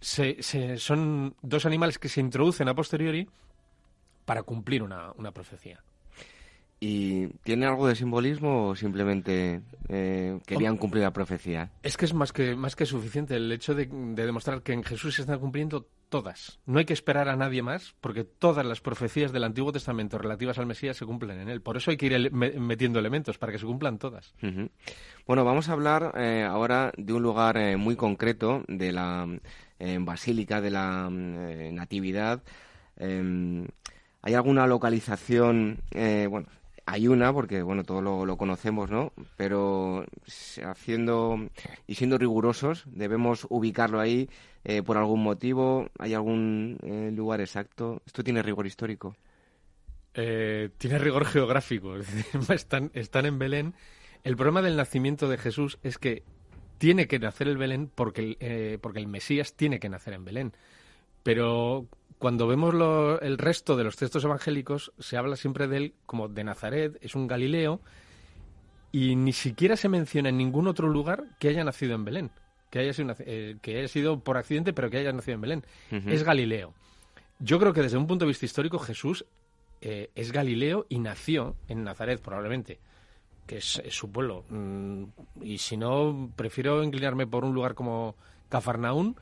se- se- son dos animales que se introducen a posteriori para cumplir una, una profecía. ¿Y tiene algo de simbolismo o simplemente eh, querían cumplir la profecía? Es que es más que, más que suficiente el hecho de, de demostrar que en Jesús se están cumpliendo todas. No hay que esperar a nadie más, porque todas las profecías del Antiguo Testamento relativas al Mesías se cumplen en él. Por eso hay que ir me- metiendo elementos, para que se cumplan todas. Bueno, vamos a hablar eh, ahora de un lugar eh, muy concreto, de la Basílica de la Natividad. Em, ¿Hay alguna localización? eh, bueno, hay una, porque bueno, todo lo, conocemos, ¿no? Pero haciendo y siendo rigurosos, debemos ubicarlo ahí eh, por algún motivo. ¿Hay algún eh, lugar exacto? ¿Esto tiene rigor histórico? Eh, tiene rigor geográfico. están, en Belén. El problema del nacimiento de Jesús es que tiene que nacer el Belén porque el, porque el Mesías tiene que nacer en Belén. Pero cuando vemos lo- el resto de los textos evangélicos, se habla siempre de él como de Nazaret, es un Galileo, y ni siquiera se menciona en ningún otro lugar que haya nacido en Belén. Que haya sido, eh, que haya sido por accidente, pero que haya nacido en Belén. Es Galileo. Yo creo que desde un punto de vista histórico, Jesús eh, es Galileo y nació en Nazaret, probablemente, que es, es su pueblo. Mm, y si no, prefiero inclinarme por un lugar como Cafarnaún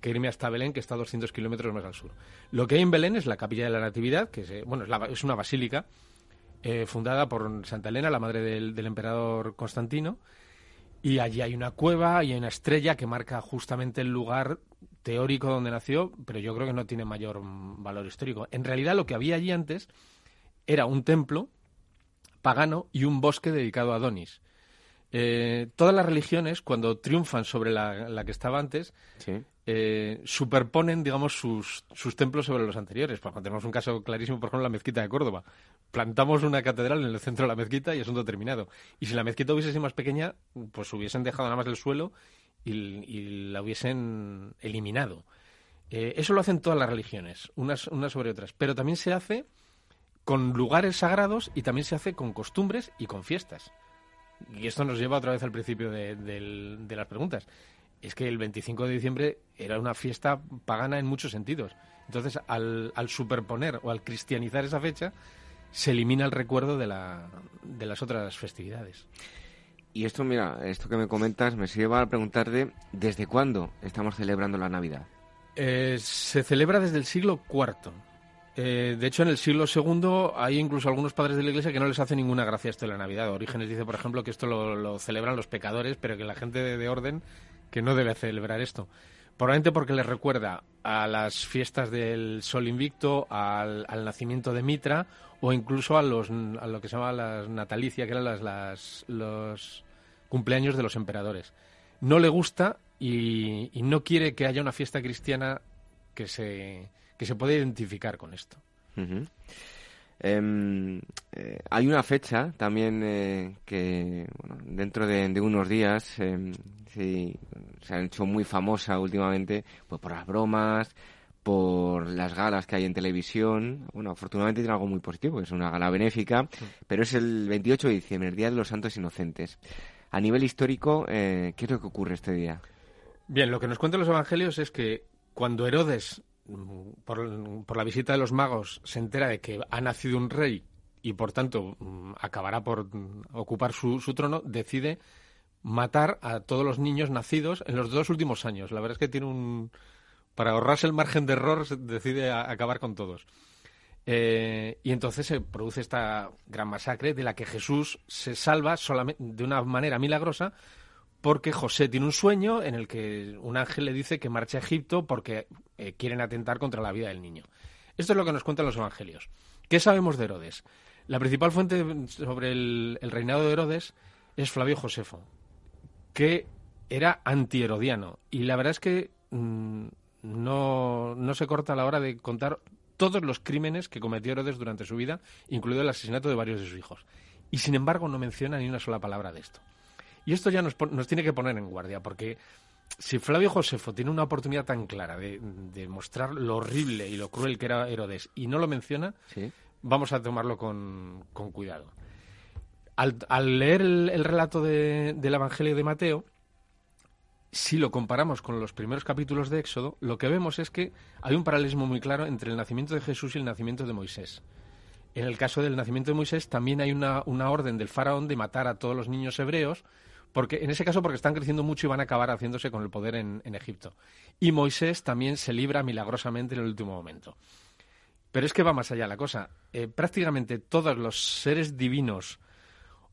que irme hasta Belén, que está a 200 kilómetros más al sur. Lo que hay en Belén es la Capilla de la Natividad, que es, eh, bueno, es, la- es una basílica eh, fundada por Santa Elena, la madre del, del emperador Constantino, y allí hay una cueva y hay una estrella que marca justamente el lugar teórico donde nació, pero yo creo que no tiene mayor valor histórico. En realidad lo que había allí antes era un templo pagano y un bosque dedicado a Adonis. Eh, todas las religiones, cuando triunfan sobre la, la que estaba antes, Sí. eh, superponen, digamos, sus, sus templos sobre los anteriores. Por ejemplo, tenemos un caso clarísimo, por ejemplo, la mezquita de Córdoba. Plantamos una catedral en el centro de la mezquita y asunto terminado. Y si la mezquita hubiese sido más pequeña, pues hubiesen dejado nada más el suelo y, y la hubiesen eliminado. Eh, eso lo hacen todas las religiones, unas, unas sobre otras. Pero también se hace con lugares sagrados y también se hace con costumbres y con fiestas. Y esto nos lleva otra vez al principio de, de las preguntas. Es que el 25 de diciembre era una fiesta pagana en muchos sentidos. Entonces, al, al superponer o al cristianizar esa fecha, se elimina el recuerdo de, la, de las otras festividades. Y esto, mira, esto que me comentas me sirve para preguntarte desde cuándo estamos celebrando la Navidad. Eh, se celebra desde el siglo IV. Eh, de hecho, en el siglo II hay incluso algunos padres de la Iglesia que no les hace ninguna gracia esto de la Navidad. Orígenes dice, por ejemplo, que esto lo, celebran los pecadores, pero que la gente de, de orden que no debe celebrar esto. Probablemente porque les recuerda a las fiestas del Sol Invicto, al, nacimiento de Mitra o incluso a, los, lo que se llama las natalicia, que eran las, las- los cumpleaños de los emperadores. No le gusta y no quiere que haya una fiesta cristiana que se, que se pueda identificar con esto. Em, eh, hay una fecha también eh, que bueno, dentro de, de unos días em, sí, se ha hecho muy famosa últimamente pues por las bromas, por las galas que hay en televisión. Bueno, afortunadamente tiene algo muy positivo, es una gala benéfica, pero es el 28 de diciembre, el Día de los Santos Inocentes. A nivel histórico, eh, ¿qué es lo que ocurre este día? Bien, lo que nos cuentan los evangelios es que cuando Herodes, por, por la visita de los magos, se entera de que ha nacido un rey y por tanto mm, acabará por mm, ocupar su, trono, decide matar a todos los niños nacidos en los dos últimos años. La verdad es que tiene un... Para ahorrarse el margen de error, decide acabar con todos. Eh, y entonces se produce esta gran masacre de la que Jesús se salva solamente de una manera milagrosa porque José tiene un sueño en el que un ángel le dice que marche a Egipto porque eh, quieren atentar contra la vida del niño. Esto es lo que nos cuentan los evangelios. ¿Qué sabemos de Herodes? La principal fuente sobre el, reinado de Herodes es Flavio Josefo, que era antiherodiano. Y la verdad es que mm, no, no se corta a la hora de contar todos los crímenes que cometió Herodes durante su vida, incluido el asesinato de varios de sus hijos. Y sin embargo no menciona ni una sola palabra de esto. Y esto ya nos, nos tiene que poner en guardia, porque si Flavio Josefo tiene una oportunidad tan clara de, de mostrar lo horrible y lo cruel que era Herodes y no lo menciona, Sí. vamos a tomarlo con, con cuidado. Al, al leer el, el relato de- del Evangelio de Mateo, si lo comparamos con los primeros capítulos de Éxodo, lo que vemos es que hay un paralelismo muy claro entre el nacimiento de Jesús y el nacimiento de Moisés. En el caso del nacimiento de Moisés también hay una, una orden del faraón de matar a todos los niños hebreos, porque en ese caso porque están creciendo mucho y van a acabar haciéndose con el poder en, en Egipto. Y Moisés también se libra milagrosamente en el último momento. Pero es que va más allá la cosa. Eh, prácticamente todos los seres divinos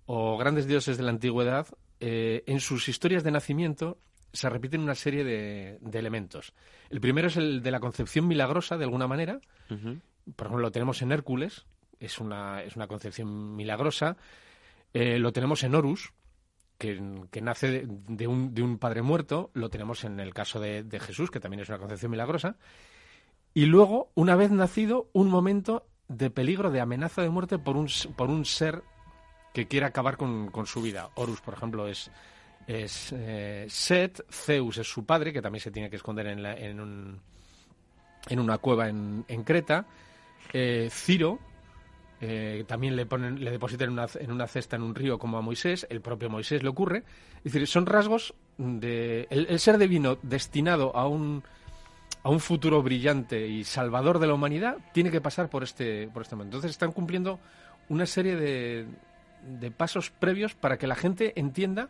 o grandes dioses de la antigüedad, eh, en sus historias de nacimiento se repiten una serie de, de elementos. El primero es el de la concepción milagrosa, de alguna manera. Por ejemplo, lo tenemos en Hércules, es una, es una concepción milagrosa. Eh, lo tenemos en Horus, que, nace de, un, de un padre muerto. Lo tenemos en el caso de, Jesús, que también es una concepción milagrosa. Y luego, una vez nacido, un momento de peligro, de amenaza de muerte por un, por un ser que quiere acabar con, su vida. Horus, por ejemplo, es, es eh, Set, Zeus es su padre, que también se tiene que esconder en, la- en, un- en una cueva en, en Creta. Eh, Ciro, eh, también le, ponen, le depositan en una, en una cesta en un río como a Moisés, el propio Moisés le ocurre. Es decir, son rasgos de... El, el ser divino destinado a un, a un futuro brillante y salvador de la humanidad tiene que pasar por este, por este momento. Entonces están cumpliendo una serie de, de pasos previos para que la gente entienda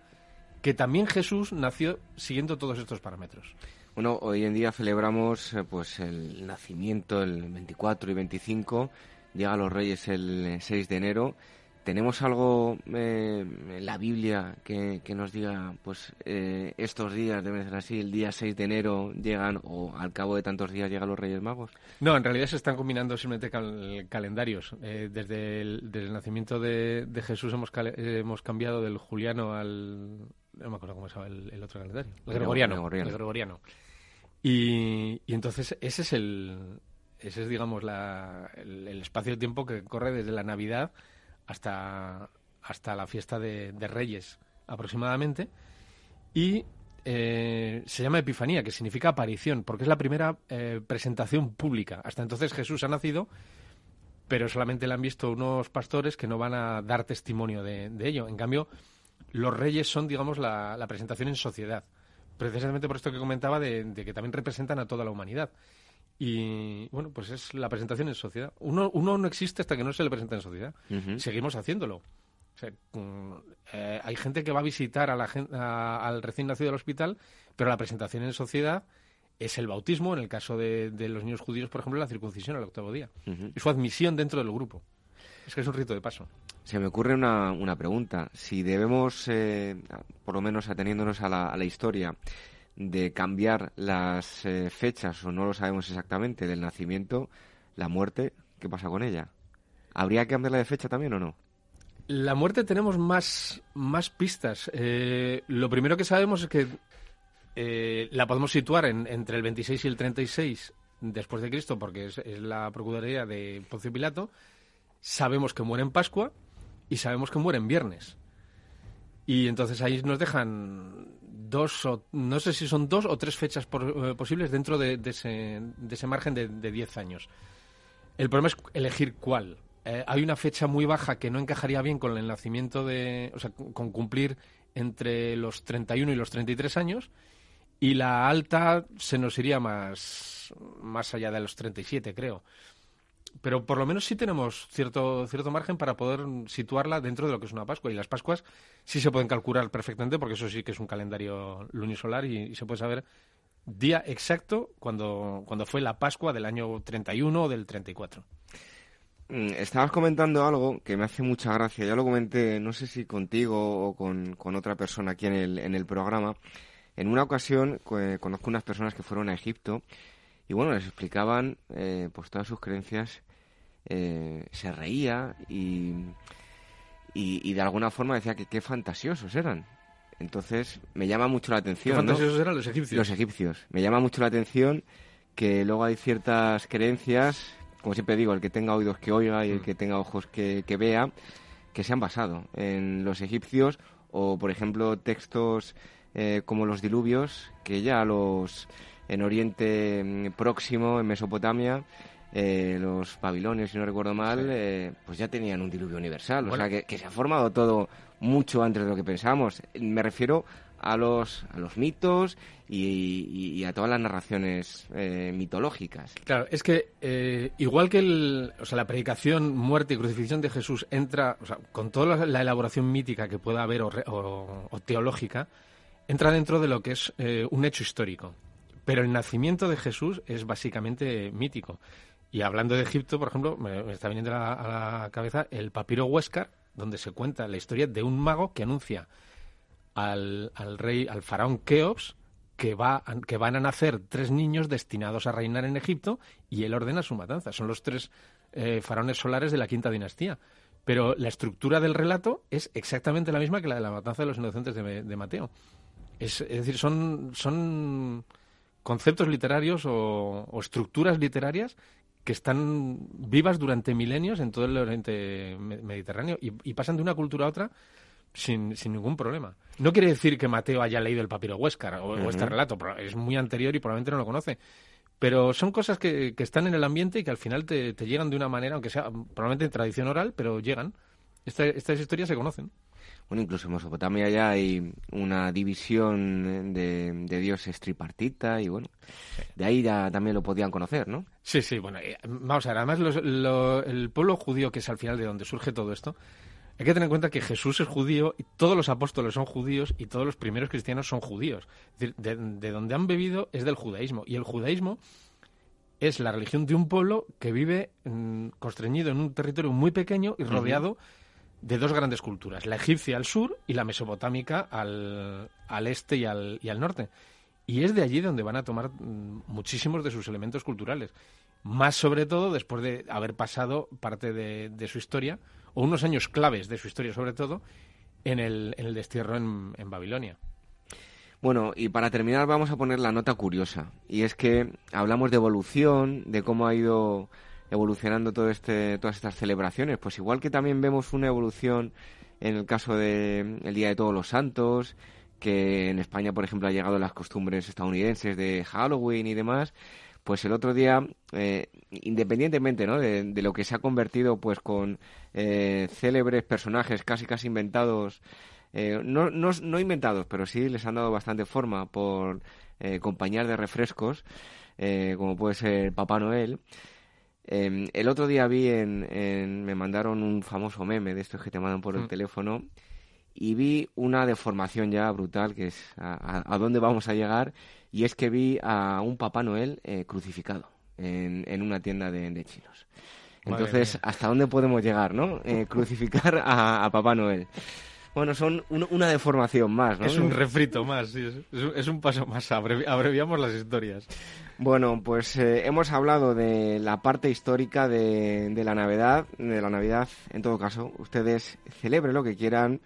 que también Jesús nació siguiendo todos estos parámetros. Bueno, hoy en día celebramos eh, pues el nacimiento el 24 y 25, llega los Reyes el 6 de enero. ¿Tenemos algo eh, en la Biblia que, que nos diga, pues eh, estos días deben ser así, el día 6 de enero llegan o al cabo de tantos días llegan los Reyes Magos? No, en realidad se están combinando simplemente cal- calendarios. Eh, desde, el, desde el nacimiento de, de Jesús hemos, eh, hemos cambiado del juliano al... No me acuerdo cómo se llama el, el otro calendario. El Grego- gregoriano. gregoriano. El gregoriano. Y, y entonces ese es el... Ese es, digamos, la, el, el espacio-tiempo que corre desde la Navidad hasta, hasta la fiesta de, de Reyes, aproximadamente. Y eh, se llama Epifanía, que significa aparición, porque es la primera eh, presentación pública. Hasta entonces Jesús ha nacido, pero solamente le han visto unos pastores que no van a dar testimonio de, de ello. En cambio, los reyes son, digamos, la, la presentación en sociedad. Precisamente por esto que comentaba de, de que también representan a toda la humanidad. Y bueno, pues es la presentación en sociedad. Uno, uno no existe hasta que no se le presenta en sociedad. Seguimos haciéndolo. O sea, mm, eh, hay gente que va a visitar a la a- al recién nacido del hospital, pero la presentación en sociedad es el bautismo, en el caso de, de los niños judíos, por ejemplo, la circuncisión al octavo día. Y su admisión dentro del grupo. Es que es un rito de paso. Se me ocurre una, una pregunta. Si debemos, eh, por lo menos ateniéndonos a la, a la historia, de cambiar las eh, fechas, o no lo sabemos exactamente, del nacimiento, la muerte, ¿qué pasa con ella? ¿Habría que cambiarla de fecha también o no? La muerte tenemos más, más pistas. Eh, lo primero que sabemos es que eh, la podemos situar en- entre el 26 y el 36 después de Cristo, porque es, es la procuraduría de Poncio Pilato. Sabemos que muere en Pascua y sabemos que muere en viernes. Y entonces ahí nos dejan dos o no sé si son dos o tres fechas por- eh, posibles dentro de, ese, de ese margen de, de 10 años. El problema es elegir cuál. Eh, hay una fecha muy baja que no encajaría bien con el nacimiento de. O sea, con cumplir entre los 31 y los 33 años. Y la alta se nos iría más, más allá de los 37, creo. Pero por lo menos sí tenemos cierto, cierto margen para poder situarla dentro de lo que es una Pascua. Y las Pascuas sí se pueden calcular perfectamente, porque eso sí que es un calendario lunisolar y, se puede saber día exacto cuando, cuando fue la Pascua del año 31 o del 34. Mm, Estabas comentando algo que me hace mucha gracia. Ya lo comenté, no sé si contigo o con, con otra persona aquí en el, en el programa. En una ocasión co- conozco unas personas que fueron a Egipto y bueno, les explicaban eh, pues todas sus creencias. eh, se reía y, y, y de alguna forma decía que qué fantasiosos eran. Entonces me llama mucho la atención. ¿Qué ¿no? fantasiosos eran los egipcios? Los egipcios. Me llama mucho la atención que luego hay ciertas creencias, como siempre digo, el que tenga oídos que oiga y el que tenga ojos que, que vea, que se han basado en los egipcios o, por ejemplo, textos eh, como los diluvios, que ya los en Oriente mm, Próximo, en Mesopotamia, eh, los babilonios, si no recuerdo mal, eh, pues ya tenían un diluvio universal. Bueno. O sea, que, que se ha formado todo mucho antes de lo que pensamos. Me refiero a los, a los mitos y, y- y a todas las narraciones eh, mitológicas. Claro, es que igual que el, o sea, la predicación, muerte y crucifixión de Jesús entra, o sea, con toda la, la elaboración mítica que pueda haber o, re- o- o teológica, entra dentro de lo que es un hecho histórico. Pero el nacimiento de Jesús es básicamente mítico. Y hablando de Egipto, por ejemplo, me, está viniendo a la, cabeza el papiro Huéscar, donde se cuenta la historia de un mago que anuncia al, al rey, al faraón Keops, que, va, que van a nacer tres niños destinados a reinar en Egipto y él ordena su matanza. Son los tres eh, faraones solares de la quinta dinastía. Pero la estructura del relato es exactamente la misma que la de la matanza de los inocentes de, de Mateo. Es, es decir, son, son conceptos literarios o, o estructuras literarias que están vivas durante milenios en todo el Oriente Me- Mediterráneo y, y pasan de una cultura a otra sin, sin ningún problema. No quiere decir que Mateo haya leído el papiro Huéscar o, o este relato, pero es muy anterior y probablemente no lo conoce. Pero son cosas que, que están en el ambiente y que al final te, te llegan de una manera, aunque sea probablemente en tradición oral, pero llegan. Esta- estas historias se conocen. Bueno, incluso en Mesopotamia ya hay una división de, de dioses tripartita y bueno, de ahí ya también lo podían conocer, ¿no? Sí, sí, bueno, eh, vamos a ver, además los- lo- el pueblo judío, que es al final de donde surge todo esto, hay que tener en cuenta que Jesús es judío y todos los apóstoles son judíos y todos los primeros cristianos son judíos. Es decir, de, de donde han bebido es del judaísmo. Y el judaísmo es la religión de un pueblo que vive mm, constreñido en un territorio muy pequeño y rodeado de dos grandes culturas, la egipcia al sur y la mesopotámica al, al este y al, y al norte. Y es de allí donde van a tomar mm, muchísimos de sus elementos culturales. Más sobre todo después de haber pasado parte de, de su historia, o unos años claves de su historia sobre todo, en el, en el destierro en, en Babilonia. Bueno, y para terminar vamos a poner la nota curiosa. Y es que hablamos de evolución, de cómo ha ido evolucionando todo este, todas estas celebraciones. Pues igual que también vemos una evolución en el caso del Día de Todos los Santos, que en España, por ejemplo, ha llegado las costumbres estadounidenses de Halloween y demás, pues el otro día, eh, independientemente ¿no? de, de lo que se ha convertido pues con eh, célebres personajes casi casi inventados, eh, no, no, no inventados, pero sí les han dado bastante forma por eh, compañías de refrescos, eh, como puede ser Papá Noel. Eh, el otro día vi en, en- me mandaron un famoso meme de estos que te mandan por el Mm. teléfono y vi una deformación ya brutal que es a, a- a dónde vamos a llegar y es que vi a un Papá Noel eh, crucificado en, en una tienda de, de chinos. Entonces. ¿hasta dónde podemos llegar, no? Eh, crucificar a, a Papá Noel. Bueno, son un- una deformación más, ¿no? Es un refrito más, sí, es, un, es un paso más, abrevi- abreviamos las historias. Bueno, pues eh, hemos hablado de la parte histórica de, de la Navidad, de la Navidad. En todo caso, ustedes celebren lo que quieran,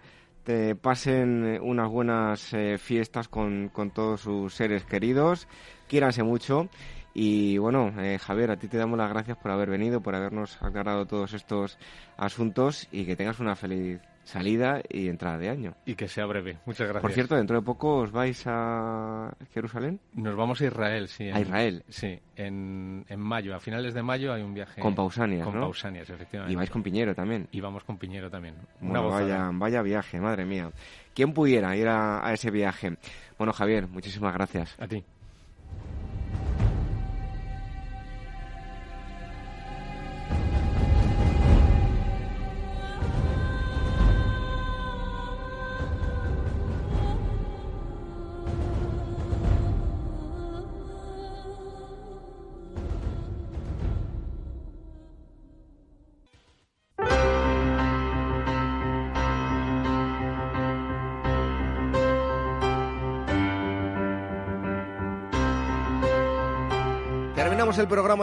te pasen unas buenas eh, fiestas con, con todos sus seres queridos, quiéranse mucho. Y bueno, eh, Javier, a ti te damos las gracias por haber venido, por habernos aclarado todos estos asuntos y que tengas una feliz salida y entrada de año. Y que sea breve. Muchas gracias. Por cierto, dentro de poco os vais a Jerusalén. Nos vamos a Israel, sí. A Israel. Sí, en, en mayo. A finales de mayo hay un viaje. Con Pausanias, Con ¿no? Pausanias, efectivamente. Y vais con Piñero también. Y vamos con Piñero también. Una Bueno, vaya, vaya viaje, madre mía. ¿Quién pudiera ir a, a ese viaje? Bueno, Javier, muchísimas gracias. A ti.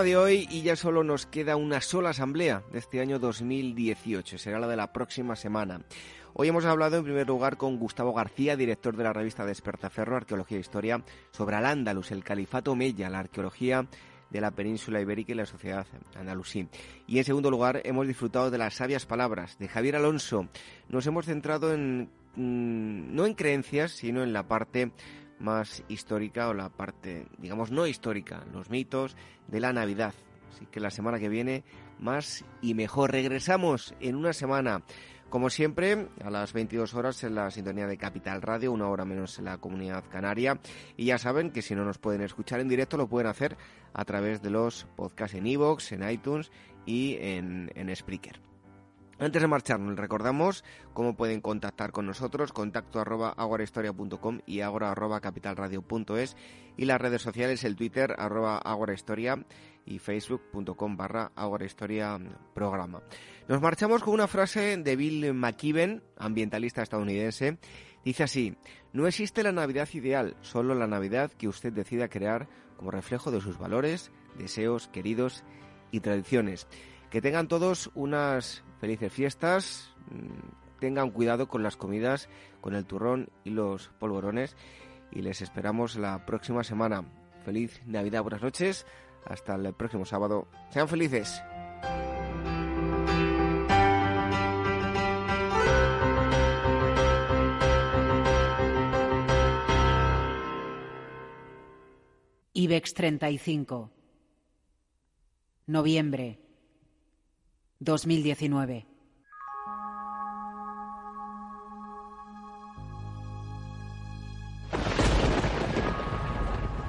De hoy y ya solo nos queda una sola asamblea de este año 2018. Será la de la próxima semana. Hoy hemos hablado en primer lugar con Gustavo García, director de la revista Despertaferro, Arqueología e Historia, sobre Al-Ándalus, el Califato Mella, la arqueología de la península ibérica y la sociedad andalusí. Y en segundo lugar, hemos disfrutado de las sabias palabras de Javier Alonso. Nos hemos centrado en mm, no en creencias, sino en la parte más histórica o la parte, digamos, no histórica, los mitos de la Navidad. Así que la semana que viene, más y mejor. Regresamos en una semana Como siempre, a las 22 horas en la sintonía de Capital Radio, una hora menos en la comunidad canaria. Y ya saben que si no nos pueden escuchar en directo, lo pueden hacer a través de los podcasts en iVoox, en iTunes y en, en Spreaker. Antes de marcharnos, recordamos cómo pueden contactar con nosotros, contacto arroba agorahistoria.com y agora arroba capitalradio.es y las redes sociales, el Twitter arroba agorahistoria y facebook.com barra agorahistoria programa. Nos marchamos con una frase de Bill McKibben, ambientalista estadounidense. Dice así, no existe la Navidad ideal, solo la Navidad que usted decida crear como reflejo de sus valores, deseos, queridos y tradiciones. Que tengan todos unas felices fiestas, mm, tengan cuidado con las comidas, con el turrón y los polvorones y les esperamos la próxima semana. Feliz Navidad, buenas noches, hasta el próximo sábado. Sean felices. IBEX 35. Noviembre 2019.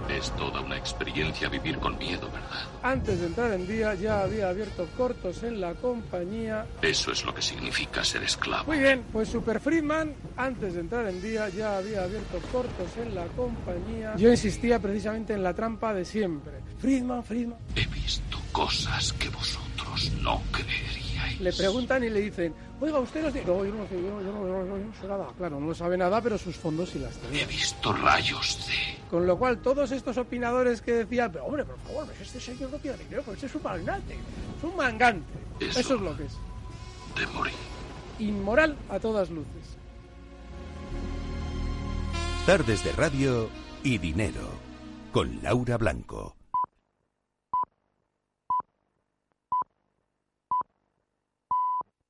Es toda una experiencia vivir con miedo, ¿verdad? Antes de entrar en día ya había abierto cortos en la compañía. Eso es lo que significa ser esclavo. Muy bien, pues Super Friedman, antes de entrar en día ya había abierto cortos en la compañía. Yo insistía precisamente en la trampa de siempre. Friedman, Friedman. He visto cosas que vosotros no creeríais. Le preguntan y le dicen, oiga, usted nos dice, no, yo no sé, yo, yo no, yo no- yo no sé nada. Claro, no sabe nada, pero sus fondos sí las tiene. He visto rayos de... Con lo cual, todos estos opinadores que decían, pero hombre, por favor, pues este señor no tiene dinero, pues este es un magnate, es un mangante. Eso. Eso es lo que es. de morir. Inmoral a todas luces. Tardes de radio y dinero con Laura Blanco.